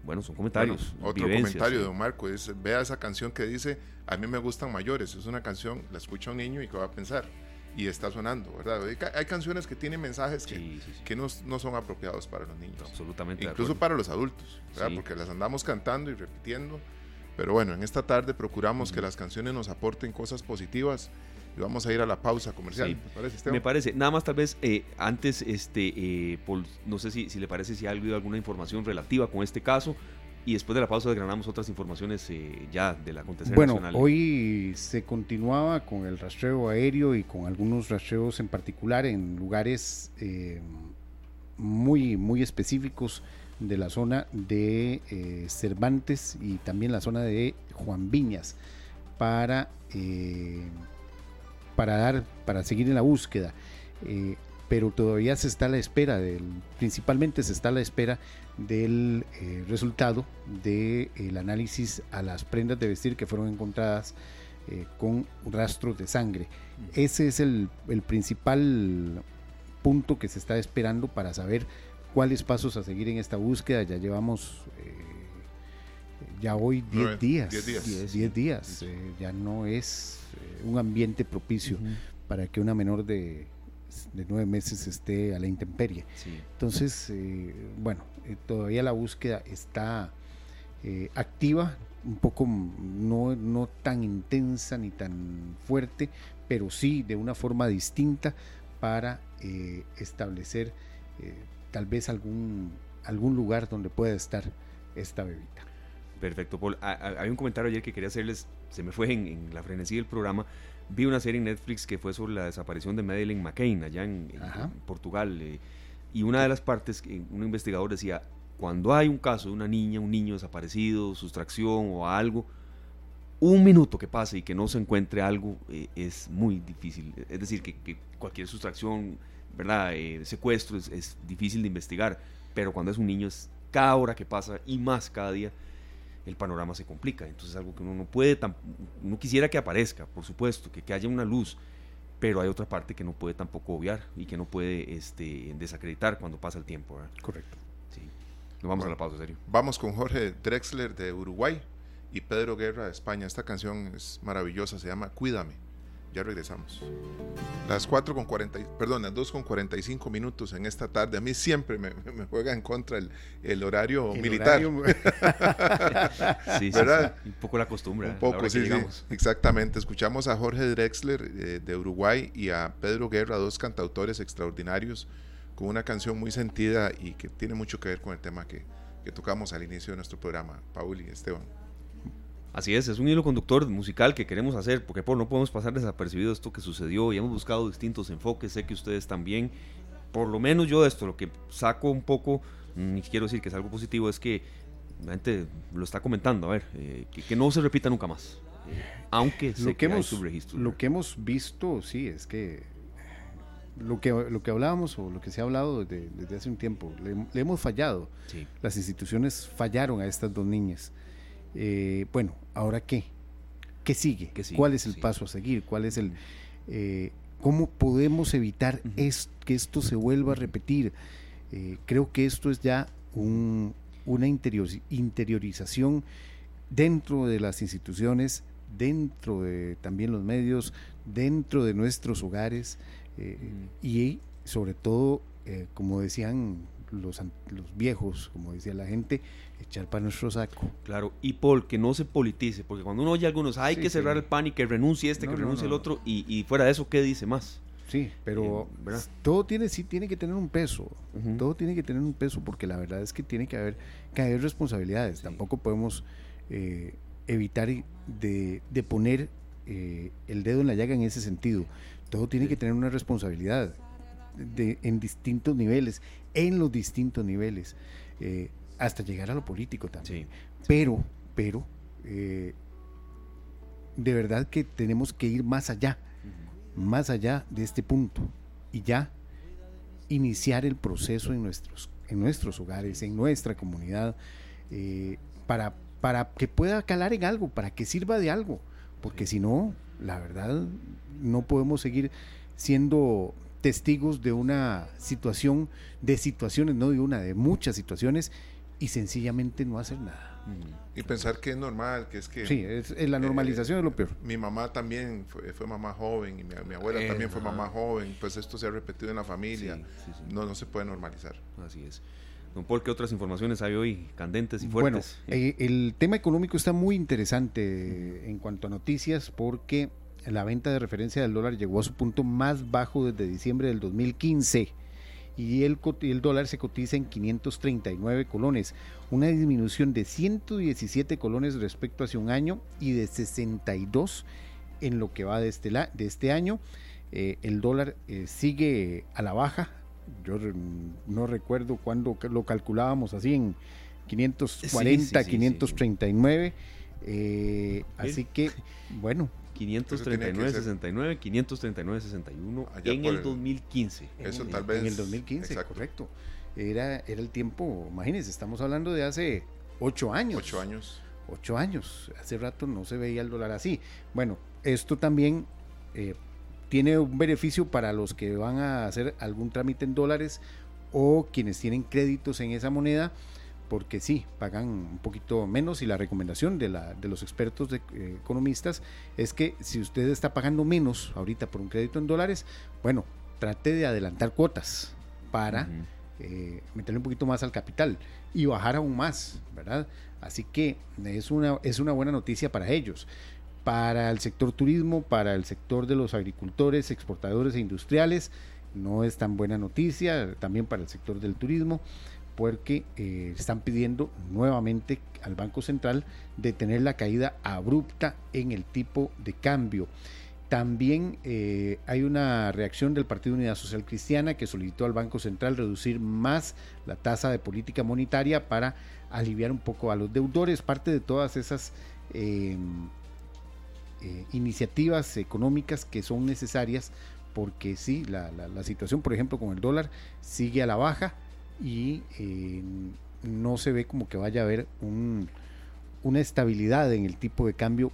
Speaker 2: Bueno, son comentarios.
Speaker 3: otro comentario de don Marco es, vea esa canción que dice, a mí me gustan mayores. Es una canción, la escucha un niño y que va a pensar. Y está sonando, ¿verdad? Hay, canciones que tienen mensajes que, que no, no, son apropiados para los niños.
Speaker 2: absolutamente.
Speaker 3: Incluso para los adultos, ¿verdad? Porque las andamos cantando y repitiendo. Pero bueno, en esta tarde procuramos que las canciones nos aporten cosas positivas y vamos a ir a la pausa comercial. ¿Me
Speaker 2: parece, Me parece. Nada más tal vez eh, antes, este, eh, no sé si, si, le parece si ha habido alguna información relativa con este caso y después de la pausa desgranamos otras informaciones eh, ya del acontecer
Speaker 5: bueno, hoy se continuaba con el rastreo aéreo y con algunos rastreos en particular en lugares muy, muy específicos de la zona de Cervantes y también la zona de Juan Viñas para para dar, para seguir en la búsqueda. Eh, pero todavía se está a la espera del, principalmente se está a la espera del eh, resultado del análisis a las prendas de vestir que fueron encontradas eh, con rastros de sangre. Ese es el, el, principal punto que se está esperando para saber cuáles pasos a seguir en esta búsqueda. Ya llevamos ya hoy 10 días. 10 días. 10 días. ya no es un ambiente propicio para que una menor de, de, nueve meses esté a la intemperie. Entonces, eh, bueno, eh, todavía la búsqueda está eh, activa, un poco no, no tan intensa ni tan fuerte, pero sí de una forma distinta para establecer tal vez algún, algún lugar donde pueda estar esta bebita.
Speaker 2: Perfecto, Paul. Hay un comentario ayer que quería hacerles, se me fue en, la frenesí del programa. Vi una serie en Netflix que fue sobre la desaparición de Madeleine McCain allá en, Portugal. Eh, y una de las partes, un investigador decía, cuando hay un caso de una niña, un niño desaparecido, sustracción o algo, un minuto que pase y que no se encuentre algo eh, es muy difícil. Es decir, que, cualquier sustracción, ¿verdad? Eh, secuestro es, es, difícil de investigar, pero cuando es un niño es cada hora que pasa y más cada día el panorama se complica. Entonces es algo que uno no puede, no quisiera que aparezca, por supuesto, que, que, haya una luz, pero hay otra parte que no puede tampoco obviar y que no puede este, desacreditar cuando pasa el tiempo.
Speaker 5: Correcto.
Speaker 2: Sí. Nos vamos a la pausa, serio.
Speaker 3: Vamos con Jorge Drexler de Uruguay y Pedro Guerra de España. Esta canción es maravillosa, se llama Cuídame. Ya regresamos. Las 4 con 40, perdón, las 2 con 45 minutos en esta tarde. A mí siempre me, juega en contra el, horario militar.
Speaker 2: sí, ¿verdad? un poco la costumbre.
Speaker 3: Un poco, sí, exactamente. Escuchamos a Jorge Drexler eh, de Uruguay y a Pedro Guerra, dos cantautores extraordinarios, con una canción muy sentida y que tiene mucho que ver con el tema que, que tocamos al inicio de nuestro programa, Paul y Esteban.
Speaker 2: Así es, es un hilo conductor musical que queremos hacer, porque por no podemos pasar desapercibido esto que sucedió y hemos buscado distintos enfoques, sé que ustedes también, por lo menos yo de esto, lo que saco un poco, ni quiero decir que es algo positivo, es que la gente lo está comentando, a ver, eh, que, no se repita nunca más, aunque
Speaker 5: lo que, hemos, Lo que hemos visto, sí, es que lo que, lo que hablábamos o lo que se ha hablado desde, hace un tiempo, le, hemos fallado. Las instituciones fallaron a estas dos niñas. Eh, bueno, ¿ahora qué? ¿Qué sigue? ¿Cuál es el paso a seguir? ¿Cuál es el... Eh, ¿Cómo podemos evitar que esto se vuelva a repetir? Eh, creo que esto es ya una interiorización dentro de las instituciones, dentro de también los medios, dentro de nuestros hogares y sobre todo, como decían los, los viejos, como decía la gente, echar para nuestro saco.
Speaker 2: Claro, y Paul, que no se politice, porque cuando uno oye a algunos, hay que cerrar el pan y que renuncie este, que renuncie el otro, y, fuera de eso, ¿qué dice más?
Speaker 5: Sí, pero eh, todo tiene, sí tiene que tener un peso, todo tiene que tener un peso, porque la verdad es que tiene que haber, haber responsabilidades, tampoco podemos eh, evitar de, de poner eh, el dedo en la llaga en ese sentido, todo tiene que tener una responsabilidad de, en distintos niveles, en los distintos niveles. Hasta llegar a lo político también. Pero, pero, eh, de verdad que tenemos que ir más allá, más allá de este punto y ya iniciar el proceso en nuestros, en nuestros hogares, en nuestra comunidad, eh, para, para que pueda calar en algo, para que sirva de algo, porque si no, la verdad, no podemos seguir siendo testigos de una situación, de situaciones, no de una, de muchas situaciones, y sencillamente no hacer nada.
Speaker 3: Y pensar que es normal, que es que...
Speaker 5: Sí, es, la normalización es lo peor.
Speaker 3: Mi mamá también fue, mamá joven y mi, abuela también fue mamá joven, pues esto se ha repetido en la familia, No, no se puede normalizar.
Speaker 2: Así es. Don Paul, ¿qué otras informaciones hay hoy candentes y fuertes?
Speaker 5: Bueno, eh, el tema económico está muy interesante en cuanto a noticias porque la venta de referencia del dólar llegó a su punto más bajo desde diciembre del 2015 y el, el dólar se cotiza en 539 colones, una disminución de 117 colones respecto a hace un año y de 62 en lo que va de este, de este año. Eh, el dólar eh, sigue a la baja. Yo no recuerdo cuándo lo calculábamos así en 540, 539. así que, bueno,
Speaker 2: 539, 69, 539, 61 en el 2015.
Speaker 3: Eso tal vez.
Speaker 5: En el 2015, correcto. Era, era el tiempo, imagínense, estamos hablando de hace ocho años.
Speaker 3: Ocho años.
Speaker 5: Ocho años. Hace rato no se veía el dólar así. Bueno, esto también eh, tiene un beneficio para los que van a hacer algún trámite en dólares o quienes tienen créditos en esa moneda porque sí, pagan un poquito menos y la recomendación de, la, de los expertos de, eh, economistas es que si usted está pagando menos ahorita por un crédito en dólares, bueno, trate de adelantar cuotas para eh, meterle un poquito más al capital y bajar aún más, ¿verdad? Así que es una, es una buena noticia para ellos. Para el sector turismo, para el sector de los agricultores, exportadores e industriales, no es tan buena noticia, también para el sector del turismo porque eh, están pidiendo nuevamente al Banco Central detener la caída abrupta en el tipo de cambio. También eh, hay una reacción del Partido Unidad Social Cristiana que solicitó al Banco Central reducir más la tasa de política monetaria para aliviar un poco a los deudores. Parte de todas esas em, eh, iniciativas económicas que son necesarias porque sí, la, la situación, por ejemplo, con el dólar sigue a la baja y eh, no se ve como que vaya a haber una estabilidad en el tipo de cambio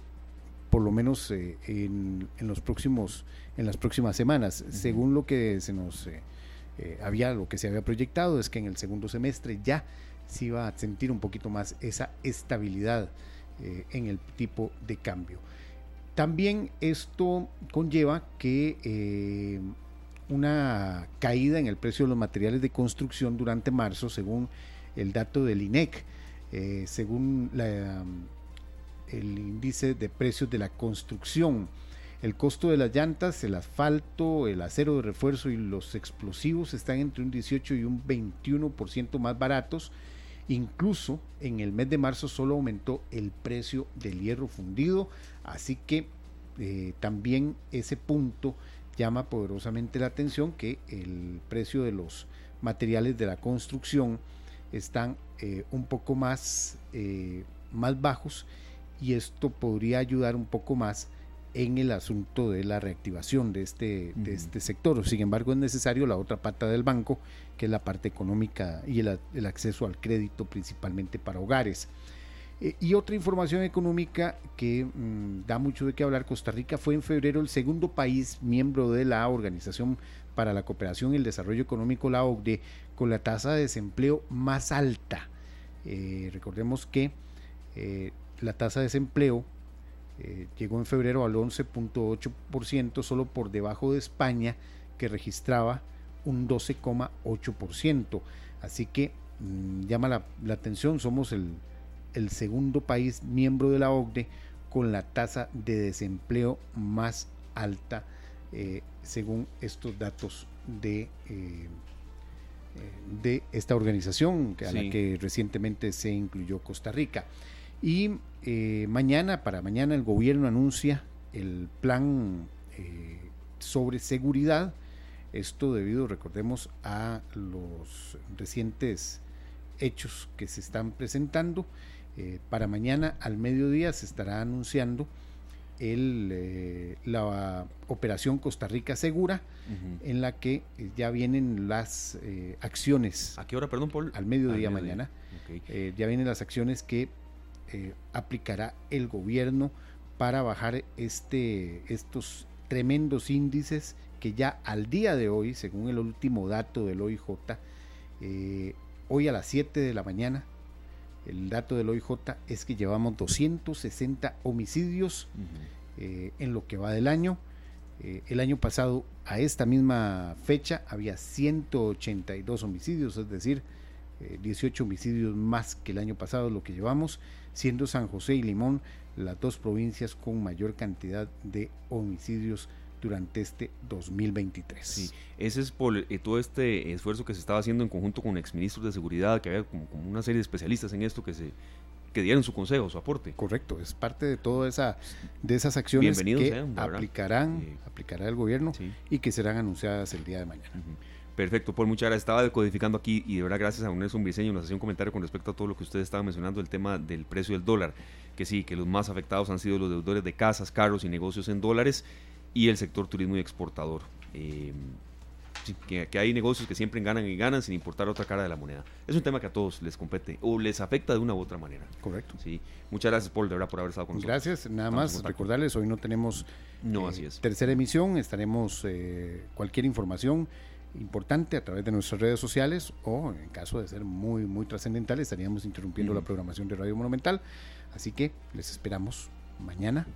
Speaker 5: por lo menos eh, en, los próximos en las próximas semanas. Según lo que se nos eh, había lo que se había proyectado es que en el segundo semestre ya se iba a sentir un poquito más esa estabilidad en el tipo de cambio. También esto conlleva que una caída en el precio de los materiales de construcción durante marzo, según el dato del INEC, eh, según el índice de precios de la construcción. El costo de las llantas, el asfalto, el acero de refuerzo y los explosivos están entre un 18 y un 21% más baratos. Incluso en el mes de marzo solo aumentó el precio del hierro fundido, así que eh, también ese punto llama poderosamente la atención que el precio de los materiales de la construcción están eh, un poco más, eh, más bajos y esto podría ayudar un poco más en el asunto de la reactivación de este, de este sector. Sin embargo, es necesario la otra pata del banco, que es la parte económica y el, el acceso al crédito principalmente para hogares. Eh, y otra información económica que mm, da mucho de qué hablar, Costa Rica fue en febrero el segundo país miembro de la Organización para la Cooperación y el Desarrollo Económico, la OCDE, con la tasa de desempleo más alta. Eh, recordemos que eh, la tasa de desempleo llegó en febrero al 11.8%, solo por debajo de España, que registraba un 12,8%. Así que mm, llama la atención, somos el el segundo país miembro de la OCDE con la tasa de desempleo más alta eh, según estos datos de, eh, de esta organización a la que recientemente se incluyó Costa Rica. Y eh, mañana, para mañana, el gobierno anuncia el plan sobre seguridad. Esto debido, recordemos, a los recientes hechos que se están presentando. Para mañana al mediodía se estará anunciando el, la operación Costa Rica Segura, en la que ya vienen las acciones.
Speaker 2: ¿A qué hora, perdón, Paul?
Speaker 5: Al mediodía, mañana. ya vienen las acciones que aplicará el gobierno para bajar este, estos tremendos índices que ya al día de hoy, según el último dato del OIJ, eh, hoy a las 7 de la mañana, el dato del OIJ es que llevamos 260 homicidios eh, en lo que va del año. Eh, el año pasado, a esta misma fecha, había 182 homicidios, es decir, 18 homicidios más que el año pasado, lo que llevamos, siendo San José y Limón las dos provincias con mayor cantidad de homicidios durante este 2023.
Speaker 2: Sí, ese es por eh, todo este esfuerzo que se estaba haciendo en conjunto con exministros de seguridad, que había como, una serie de especialistas en esto que se que dieron su consejo, su aporte.
Speaker 5: Correcto, es parte de todas esa, de esas acciones que aplicarán, aplicará el gobierno y que serán anunciadas el día de mañana.
Speaker 2: Perfecto, Paul, muchas gracias. Estaba decodificando aquí y de verdad gracias a Nelson Briseño nos hacía un comentario con respecto a todo lo que usted estaba mencionando, el tema del precio del dólar, que sí, que los más afectados han sido los deudores de casas, carros y negocios en dólares y el sector turismo y exportador. Eh, que, hay negocios que siempre ganan y ganan sin importar otra cara de la moneda. Es un tema que a todos les compete o les afecta de una u otra manera.
Speaker 5: Correcto.
Speaker 2: Sí. Muchas gracias, Paul, de verdad, por haber estado con
Speaker 5: nosotros. Gracias. Nada más recordarles, hoy no tenemos
Speaker 2: no, así es.
Speaker 5: tercera emisión. Estaremos eh, cualquier información importante a través de nuestras redes sociales o en caso de ser muy, muy trascendental estaríamos interrumpiendo la programación de Radio Monumental. Así que les esperamos mañana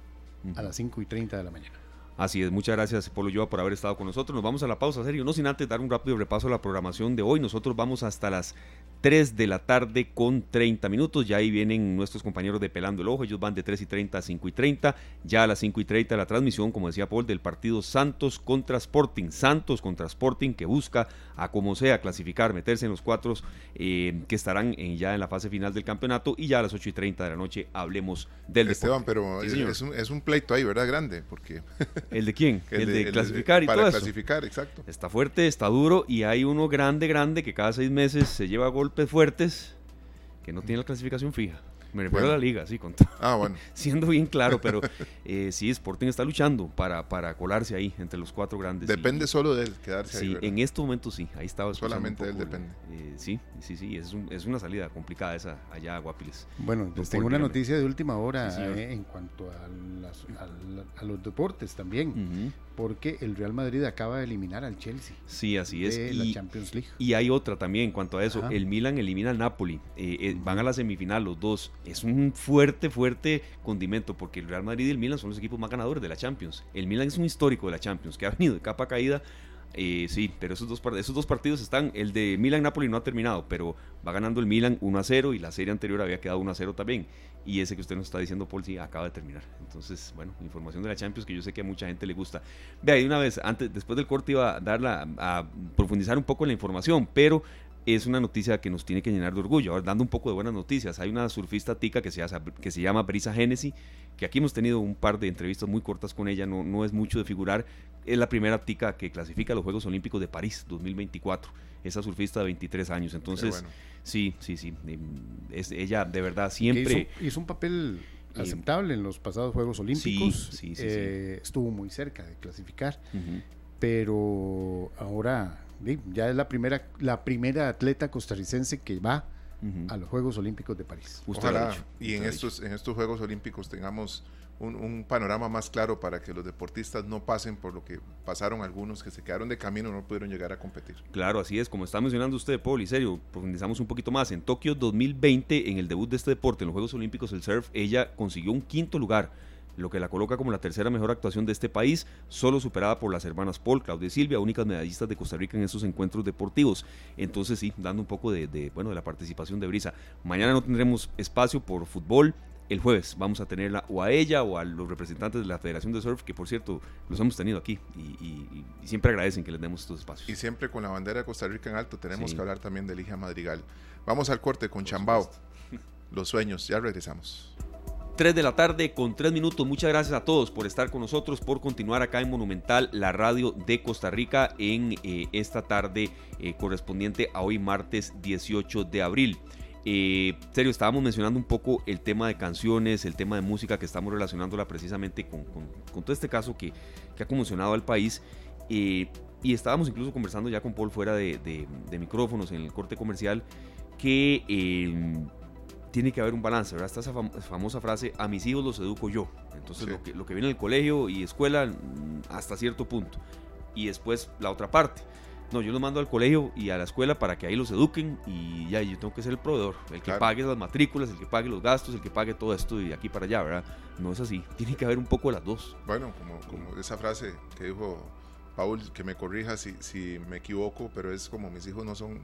Speaker 5: a las 5 y 30 de la mañana.
Speaker 2: Así es, muchas gracias Polo Yoa por haber estado con nosotros. Nos vamos a la pausa, serio, no sin antes dar un rápido repaso a la programación de hoy. Nosotros vamos hasta las 3 de la tarde con 30 minutos. Ya ahí vienen nuestros compañeros de Pelando el Ojo. Ellos van de 3 y 30 a 5 y 30. Ya a las 5 y 30 la transmisión, como decía Paul, del partido Santos contra Sporting. Santos contra Sporting que busca a como sea clasificar, meterse en los cuatro eh, que estarán ya en la fase final del campeonato. Y ya a las 8 y 30 de la noche hablemos del
Speaker 3: Esteban, pero es, un, es, un, pleito ahí, ¿verdad? Grande. porque
Speaker 2: ¿El de quién? El, de, clasificar y
Speaker 3: para clasificar, exacto.
Speaker 2: Está fuerte, está duro y hay uno grande, grande que cada seis meses se lleva golpe fuertes que no tiene la clasificación fija. Me refiero a la liga, sí, con
Speaker 3: ah, bueno.
Speaker 2: siendo bien claro, pero eh, sí, Sporting está luchando para, para colarse ahí entre los cuatro grandes.
Speaker 3: Depende solo de él quedarse
Speaker 2: sí, en este momento sí, ahí estaba.
Speaker 3: Solamente él depende.
Speaker 2: Eh, sí, sí, sí, es, es, una salida complicada esa allá a Guapiles.
Speaker 5: Bueno, pues tengo una noticia de última hora eh, en cuanto a, a, los deportes también porque el Real Madrid acaba de eliminar al Chelsea.
Speaker 2: Sí, así es.
Speaker 5: De y, la Champions League.
Speaker 2: Y hay otra también en cuanto a eso. El Milan elimina al Napoli. Eh, eh, van a la semifinal los dos. Es un fuerte, fuerte condimento porque el Real Madrid y el Milan son los equipos más ganadores de la Champions. El Milan es un histórico de la Champions que ha venido de capa caída. Eh, sí, pero esos dos, esos dos partidos están. El de Milan-Napoli no ha terminado, pero va ganando el Milan 1 a 0 y la serie anterior había quedado 1 a 0 también y ese que usted nos está diciendo, Paul, sí, acaba de terminar. Entonces, bueno, información de la Champions que yo sé que a mucha gente le gusta. Vea, de una vez, antes, después del corte iba a darla, a profundizar un poco en la información, pero es una noticia que nos tiene que llenar de orgullo. Ahora, dando un poco de buenas noticias, hay una surfista tica que se, que se llama Brisa Genesis, que aquí hemos tenido un par de entrevistas muy cortas con ella, no, no es mucho de figurar. Es la primera tica que clasifica a los Juegos Olímpicos de París 2024. Esa surfista de 23 años. Entonces, Sí, sí, sí. Em, es, ella de verdad siempre...
Speaker 5: Hizo, un papel aceptable en los pasados Juegos Olímpicos. Sí, sí, sí, eh, estuvo muy cerca de clasificar. Pero ahora ya es la primera, la primera atleta costarricense que va a los Juegos Olímpicos de París.
Speaker 3: Ojalá y en estos, en estos Juegos Olímpicos tengamos un, panorama más claro para que los deportistas no pasen por lo que pasaron algunos que se quedaron de camino y no pudieron llegar a competir.
Speaker 2: Claro, así es, como está mencionando usted, Paul, y serio, profundizamos un poquito más. En Tokio 2020, en el debut de este deporte, en los Juegos Olímpicos, el surf, ella consiguió un quinto lugar lo que la coloca como la tercera mejor actuación de este país, solo superada por las hermanas Paul, Claudia y Silvia, únicas medallistas de Costa Rica en esos encuentros deportivos. Entonces sí, dando un poco de, de, bueno, de la participación de Brisa. Mañana no tendremos espacio por fútbol, el jueves vamos a tenerla o a ella o a los representantes de la Federación de Surf, que por cierto los hemos tenido aquí y, siempre agradecen que les demos estos espacios.
Speaker 3: Y siempre con la bandera de Costa Rica en alto tenemos que hablar también de Ligia Madrigal. Vamos al corte con Chambao. Los sueños, ya regresamos.
Speaker 2: 3 de la tarde con 3 minutos. Muchas gracias a todos por estar con nosotros, por continuar acá en Monumental, la radio de Costa Rica, en eh, esta tarde eh, correspondiente a hoy martes 18 de abril. Eh, serio, estábamos mencionando un poco el tema de canciones, el tema de música que estamos relacionándola precisamente con, todo este caso que, ha conmocionado al país. y estábamos incluso conversando ya con Paul fuera de, de micrófonos en el corte comercial que tiene que haber un balance, ¿verdad? Está esa famosa frase, a mis hijos los educo yo. Entonces lo, que, lo que viene el colegio y escuela mm, hasta cierto punto. Y después la otra parte. No, yo los mando al colegio y a la escuela para que ahí los eduquen y ya yo tengo que ser el proveedor, el que pague las matrículas, el que pague los gastos, el que pague todo esto y de aquí para allá, ¿verdad? No es así, tiene que haber un poco de las dos.
Speaker 3: Bueno, como, como esa frase que dijo Paul, que me corrija si, si me equivoco, pero es como mis hijos no son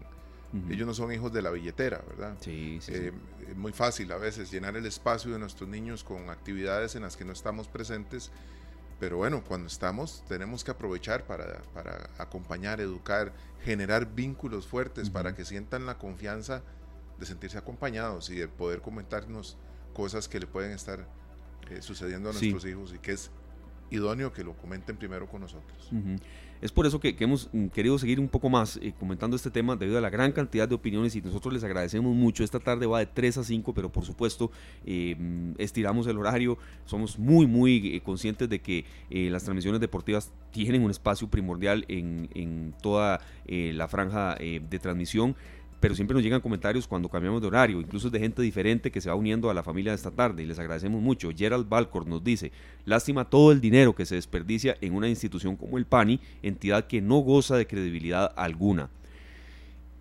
Speaker 3: ellos no son hijos de la billetera, ¿verdad?
Speaker 2: Sí, sí,
Speaker 3: eh, Es muy fácil a veces llenar el espacio de nuestros niños con actividades en las que no estamos presentes, pero bueno, cuando estamos tenemos que aprovechar para, para acompañar, educar, generar vínculos fuertes para que sientan la confianza de sentirse acompañados y de poder comentarnos cosas que le pueden estar eh, sucediendo a nuestros hijos y que es idóneo que lo comenten primero con nosotros.
Speaker 2: Es por eso que, hemos mm, querido seguir un poco más eh, comentando este tema debido a la gran cantidad de opiniones y nosotros les agradecemos mucho. Esta tarde va de 3 a 5, pero por supuesto eh, mm, estiramos el horario. Somos muy, muy eh, conscientes de que las transmisiones deportivas tienen un espacio primordial en, en toda la franja de transmisión pero siempre nos llegan comentarios cuando cambiamos de horario, incluso de gente diferente que se va uniendo a la familia de esta tarde y les agradecemos mucho. Gerald Balcor nos dice, lástima todo el dinero que se desperdicia en una institución como el PANI, entidad que no goza de credibilidad alguna.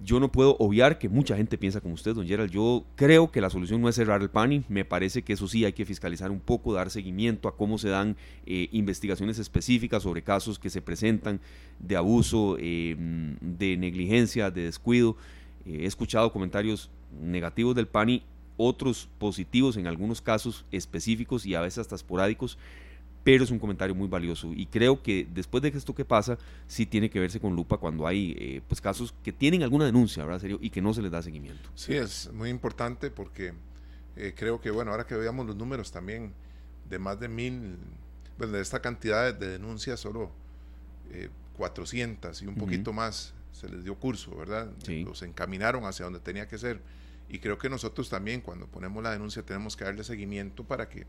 Speaker 2: Yo no puedo obviar que mucha gente piensa como usted, don Gerald. Yo creo que la solución no es cerrar el PANI. Me parece que eso sí hay que fiscalizar un poco, dar seguimiento a cómo se dan eh, investigaciones específicas sobre casos que se presentan de abuso, eh, de negligencia, de descuido. Eh, he escuchado comentarios negativos del PANI, otros positivos en algunos casos específicos y a veces hasta esporádicos, pero es un comentario muy valioso y creo que después de esto que pasa, sí tiene que verse con lupa cuando hay eh, pues casos que tienen alguna denuncia, ¿verdad? Serio, y que no se les da seguimiento.
Speaker 3: Sí, es muy importante porque eh, creo que, bueno, ahora que veamos los números también de más de mil, bueno, de esta cantidad de, denuncias, solo 400 y un poquito más se les dio curso, ¿verdad? Los encaminaron hacia donde tenía que ser. Y creo que nosotros también, cuando ponemos la denuncia, tenemos que darle seguimiento para que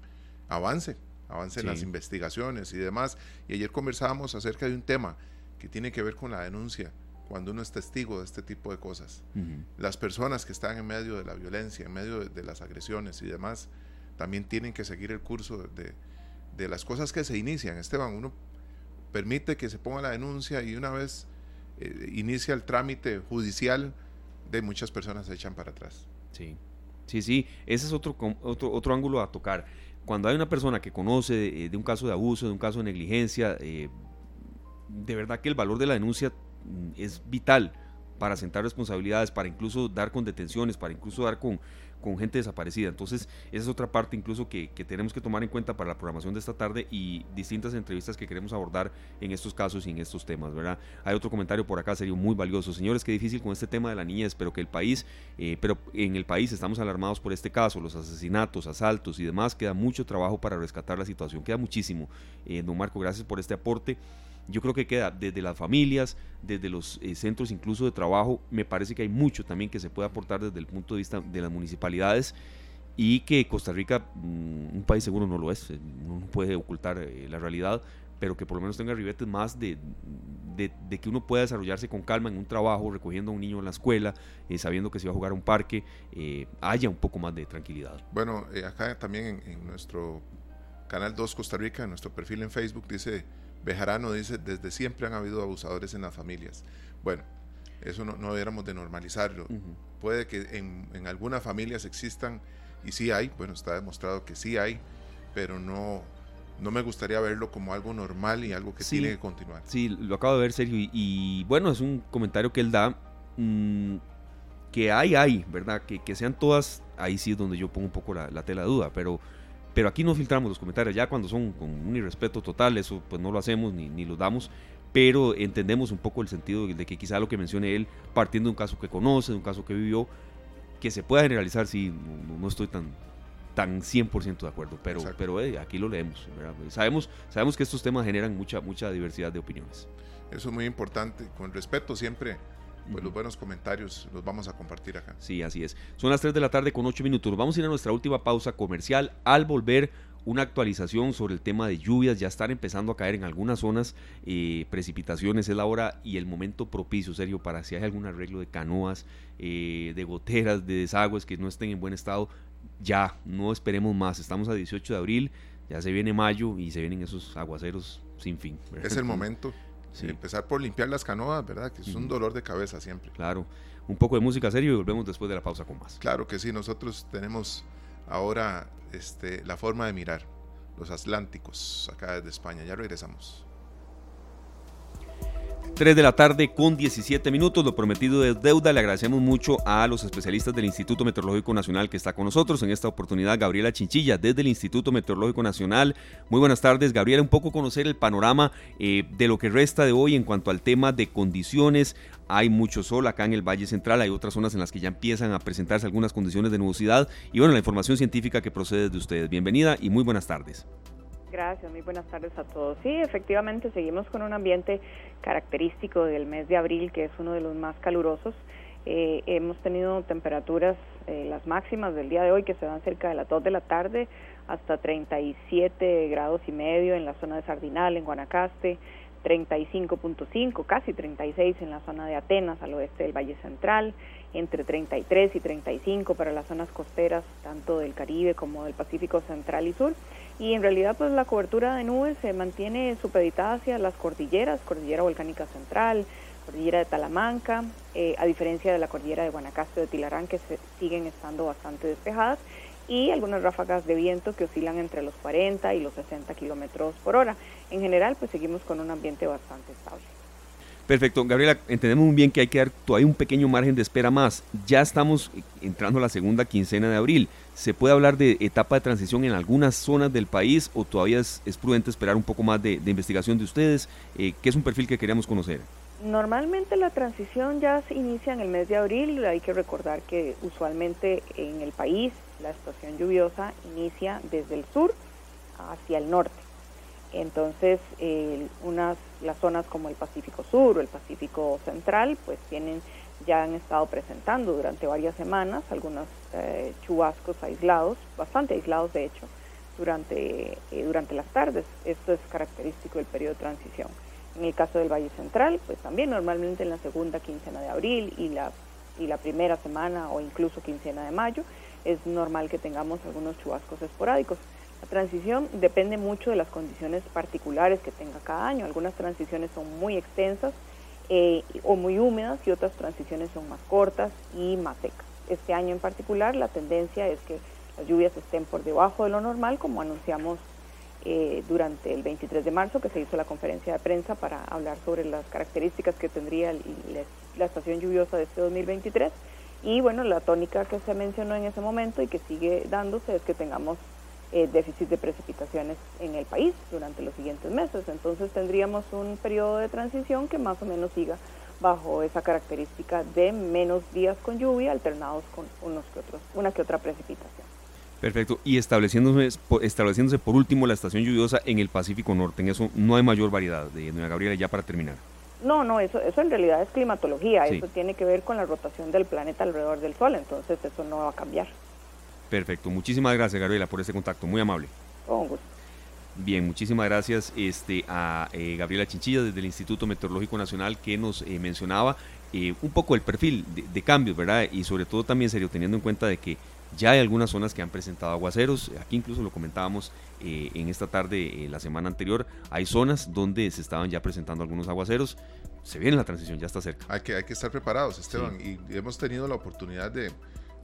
Speaker 3: avance, avancen las investigaciones y demás. Y ayer conversábamos acerca de un tema que tiene que ver con la denuncia, cuando uno es testigo de este tipo de cosas. Las personas que están en medio de la violencia, en medio de, las agresiones y demás, también tienen que seguir el curso de, de las cosas que se inician. Esteban, uno permite que se ponga la denuncia y una vez eh, inicia el trámite judicial, de muchas personas se echan para atrás.
Speaker 2: Sí, sí, sí, ese es otro, otro, otro ángulo a tocar. Cuando hay una persona que conoce eh, de, un caso de abuso, de un caso de negligencia, eh, de verdad que el valor de la denuncia mm, es vital para sentar responsabilidades, para incluso dar con detenciones, para incluso dar con, con gente desaparecida. Entonces, esa es otra parte incluso que, tenemos que tomar en cuenta para la programación de esta tarde y distintas entrevistas que queremos abordar en estos casos y en estos temas, ¿verdad? Hay otro comentario por acá, sería muy valioso. Señores, qué difícil con este tema de la niñez, pero que el país, eh, pero en el país estamos alarmados por este caso, los asesinatos, asaltos y demás, queda mucho trabajo para rescatar la situación, queda muchísimo. Eh, don Marco, gracias por este aporte yo creo que queda desde las familias, desde los eh, centros incluso de trabajo, me parece que hay mucho también que se puede aportar desde el punto de vista de las municipalidades y que Costa Rica, mm, un país seguro no lo es, eh, no puede ocultar eh, la realidad, pero que por lo menos tenga ribetes más de, que uno pueda desarrollarse con calma en un trabajo, recogiendo a un niño en la escuela, sabiendo que se va a jugar a un parque, haya un poco más de tranquilidad.
Speaker 3: Bueno, acá también en, en, nuestro canal 2 Costa Rica, en nuestro perfil en Facebook, dice Bejarano dice, desde siempre han habido abusadores en las familias. Bueno, eso no, no deberíamos de normalizarlo. Puede que en, en, algunas familias existan, y sí hay, bueno, está demostrado que sí hay, pero no, no me gustaría verlo como algo normal y algo que tiene que continuar.
Speaker 2: Sí, lo acabo de ver, Sergio, y, bueno, es un comentario que él da, mm, que hay, hay, ¿verdad? Que, que, sean todas, ahí sí es donde yo pongo un poco la, la tela de duda, pero pero aquí no filtramos los comentarios, ya cuando son con un irrespeto total, eso pues no lo hacemos ni, ni los damos, pero entendemos un poco el sentido de que quizá lo que mencione él, partiendo de un caso que conoce, de un caso que vivió, que se pueda generalizar, sí, no, estoy tan, tan 100% de acuerdo, pero, pero eh, aquí lo leemos. Sabemos, sabemos que estos temas generan mucha, mucha diversidad de opiniones.
Speaker 3: Eso es muy importante, con respeto siempre. Pues los buenos comentarios los vamos a compartir acá.
Speaker 2: Sí, así es. Son las 3 de la tarde con 8 minutos. Vamos a ir a nuestra última pausa comercial. Al volver, una actualización sobre el tema de lluvias. Ya están empezando a caer en algunas zonas eh, precipitaciones. Es la hora y el momento propicio, serio, para si hay algún arreglo de canoas, eh, de goteras, de desagües que no estén en buen estado ya, no esperemos más. Estamos a 18 de abril, ya se viene mayo y se vienen esos aguaceros sin fin.
Speaker 3: Es el momento. Empezar por limpiar las canoas, ¿verdad? Que es un dolor de cabeza siempre.
Speaker 2: Claro. Un poco de música serio y volvemos después de la pausa con más.
Speaker 3: Claro que sí, nosotros tenemos ahora este, la forma de mirar los Atlánticos acá desde España. Ya regresamos.
Speaker 2: 3 de la tarde con 17 minutos. Lo prometido de deuda. Le agradecemos mucho a los especialistas del Instituto Meteorológico Nacional que está con nosotros. En esta oportunidad, Gabriela Chinchilla, desde el Instituto Meteorológico Nacional. Muy buenas tardes, Gabriela. Un poco conocer el panorama eh, de lo que resta de hoy en cuanto al tema de condiciones. Hay mucho sol acá en el Valle Central. Hay otras zonas en las que ya empiezan a presentarse algunas condiciones de nubosidad. Y bueno, la información científica que procede de ustedes. Bienvenida y muy buenas tardes.
Speaker 4: Gracias, muy buenas tardes a todos. Sí, efectivamente seguimos con un ambiente característico del mes de abril, que es uno de los más calurosos. Eh, hemos tenido temperaturas, eh, las máximas del día de hoy, que se dan cerca de las 2 de la tarde, hasta 37 grados y medio en la zona de Sardinal, en Guanacaste, 35.5, casi 36 en la zona de Atenas, al oeste del Valle Central, entre 33 y 35 para las zonas costeras, tanto del Caribe como del Pacífico Central y Sur. Y en realidad pues la cobertura de nubes se mantiene supeditada hacia las cordilleras, cordillera volcánica central, cordillera de Talamanca, eh, a diferencia de la cordillera de Guanacaste de Tilarán que se, siguen estando bastante despejadas y algunas ráfagas de viento que oscilan entre los 40 y los 60 kilómetros por hora. En general pues seguimos con un ambiente bastante estable.
Speaker 2: Perfecto, Gabriela, entendemos muy bien que hay que dar todavía un pequeño margen de espera más. Ya estamos entrando a la segunda quincena de abril. ¿Se puede hablar de etapa de transición en algunas zonas del país o todavía es, prudente esperar un poco más de, investigación de ustedes? Eh, ¿Qué es un perfil que queríamos conocer?
Speaker 4: Normalmente la transición ya se inicia en el mes de abril. Hay que recordar que usualmente en el país la estación lluviosa inicia desde el sur hacia el norte. Entonces, unas, las zonas como el Pacífico Sur o el Pacífico Central, pues tienen, ya han estado presentando durante varias semanas algunos eh, chubascos aislados, bastante aislados de hecho, durante, eh, durante las tardes. Esto es característico del periodo de transición. En el caso del Valle Central, pues también normalmente en la segunda quincena de abril y la, y la primera semana o incluso quincena de mayo, es normal que tengamos algunos chubascos esporádicos. La transición depende mucho de las condiciones particulares que tenga cada año. Algunas transiciones son muy extensas eh, o muy húmedas y otras transiciones son más cortas y más secas. Este año en particular la tendencia es que las lluvias estén por debajo de lo normal, como anunciamos eh, durante el 23 de marzo, que se hizo la conferencia de prensa para hablar sobre las características que tendría la estación lluviosa de este 2023. Y bueno, la tónica que se mencionó en ese momento y que sigue dándose es que tengamos eh, déficit de precipitaciones en el país durante los siguientes meses. Entonces tendríamos un periodo de transición que más o menos siga bajo esa característica de menos días con lluvia alternados con unos que otros, una que otra precipitación.
Speaker 2: Perfecto. Y estableciéndose, estableciéndose por último la estación lluviosa en el Pacífico Norte. En eso no hay mayor variedad, de doña Gabriela, ya para terminar.
Speaker 4: No, no, eso, eso en realidad es climatología. Eso tiene que ver con la rotación del planeta alrededor del Sol. Entonces eso no va a cambiar.
Speaker 2: Perfecto. Muchísimas gracias, Gabriela, por este contacto. Muy amable.
Speaker 4: Con gusto.
Speaker 2: Bien, muchísimas gracias este, a eh, Gabriela Chinchilla desde el Instituto Meteorológico Nacional que nos eh, mencionaba eh, un poco el perfil de, cambios, ¿verdad? Y sobre todo también serio, teniendo en cuenta de que ya hay algunas zonas que han presentado aguaceros, aquí incluso lo comentábamos en esta tarde, la semana anterior, hay zonas donde se estaban ya presentando algunos aguaceros, se viene la transición, ya está cerca.
Speaker 3: Hay que, hay que estar preparados, Esteban, y hemos tenido la oportunidad de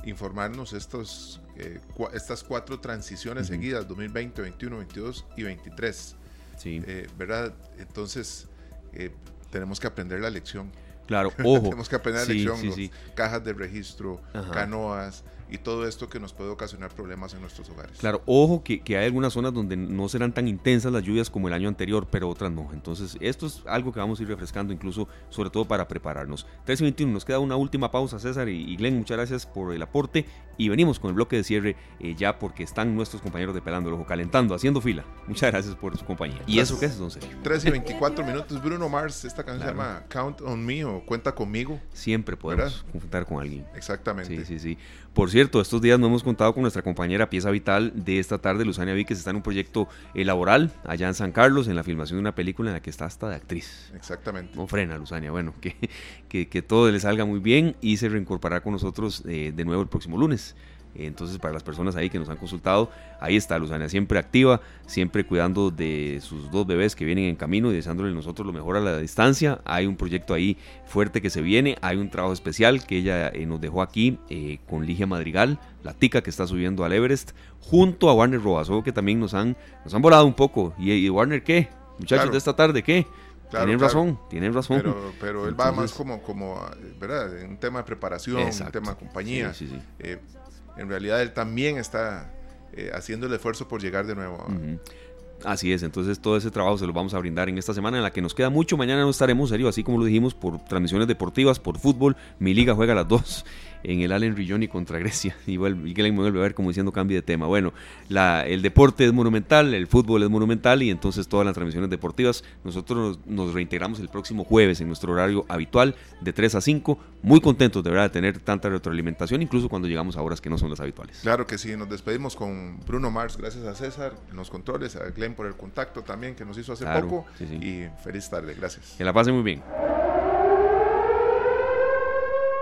Speaker 3: informarnos estos, eh, estas cuatro transiciones seguidas, 2020, 21, 22 y 23. Sí. Eh, ¿Verdad? Entonces, eh, tenemos que aprender la lección.
Speaker 2: Claro, ojo.
Speaker 3: tenemos que aprender la lección. cajas de registro, canoas, y todo esto que nos puede ocasionar problemas en nuestros hogares.
Speaker 2: Claro, ojo que, que, hay algunas zonas donde no serán tan intensas las lluvias como el año anterior, pero otras no. Entonces, esto es algo que vamos a ir refrescando, incluso, sobre todo para prepararnos. 13.21, nos queda una última pausa, César y, Glenn, muchas gracias por el aporte. Y venimos con el bloque de cierre eh, ya porque están nuestros compañeros de Pelando el Ojo calentando, haciendo fila. Muchas gracias por su compañía. ¿Y eso qué es, don Sergio?
Speaker 3: 3 y 24 minutos, Bruno Mars, esta canción se llama Count on Me o Cuenta conmigo.
Speaker 2: Siempre podemos contar con alguien.
Speaker 3: Exactamente.
Speaker 2: Sí, sí, sí. Por cierto, estos días no hemos contado con nuestra compañera pieza vital de esta tarde, Luzania Víquez, está en un proyecto eh, laboral allá en San Carlos, en la filmación de una película en la que está hasta de actriz.
Speaker 3: Exactamente.
Speaker 2: No frena, Luzania. Bueno, que, que, que todo le salga muy bien y se reincorporará con nosotros eh, de nuevo el próximo lunes. Entonces, para las personas ahí que nos han consultado, ahí está Luzania, siempre activa, siempre cuidando de sus dos bebés que vienen en camino y deseándole nosotros lo mejor a la distancia. Hay un proyecto ahí fuerte que se viene, hay un trabajo especial que ella eh, nos dejó aquí eh, con Ligia Madrigal, la tica que está subiendo al Everest, junto a Warner Robazo, que también nos han, nos han volado un poco. ¿Y, Warner qué? Muchachos de esta tarde, ¿qué? tienen razón, tienen razón.
Speaker 3: Pero, él va más como, como, ¿verdad? Un tema de preparación, un tema de compañía. Sí, sí, eh, en realidad él también está eh, haciendo el esfuerzo por llegar de nuevo.
Speaker 2: Así es, entonces todo ese trabajo se lo vamos a brindar en esta semana en la que nos queda mucho. Mañana no estaremos, serio, así como lo dijimos, por transmisiones deportivas, por fútbol. Mi liga juega a las dos en el Allen Rilloni contra Grecia. Igual Glenn me vuelve a ver como diciendo cambio de tema. Bueno, la, el deporte es monumental, el fútbol es monumental y entonces todas las transmisiones deportivas. Nosotros nos, reintegramos el próximo jueves en nuestro horario habitual de 3 a 5. Muy contentos de verdad de tener tanta retroalimentación, incluso cuando llegamos a horas que no son las habituales.
Speaker 3: Claro que sí, nos despedimos con Bruno Mars, gracias a César en los controles, a Glenn por el contacto también que nos hizo hace poco. Y feliz tarde, gracias.
Speaker 2: Que la pasen muy bien.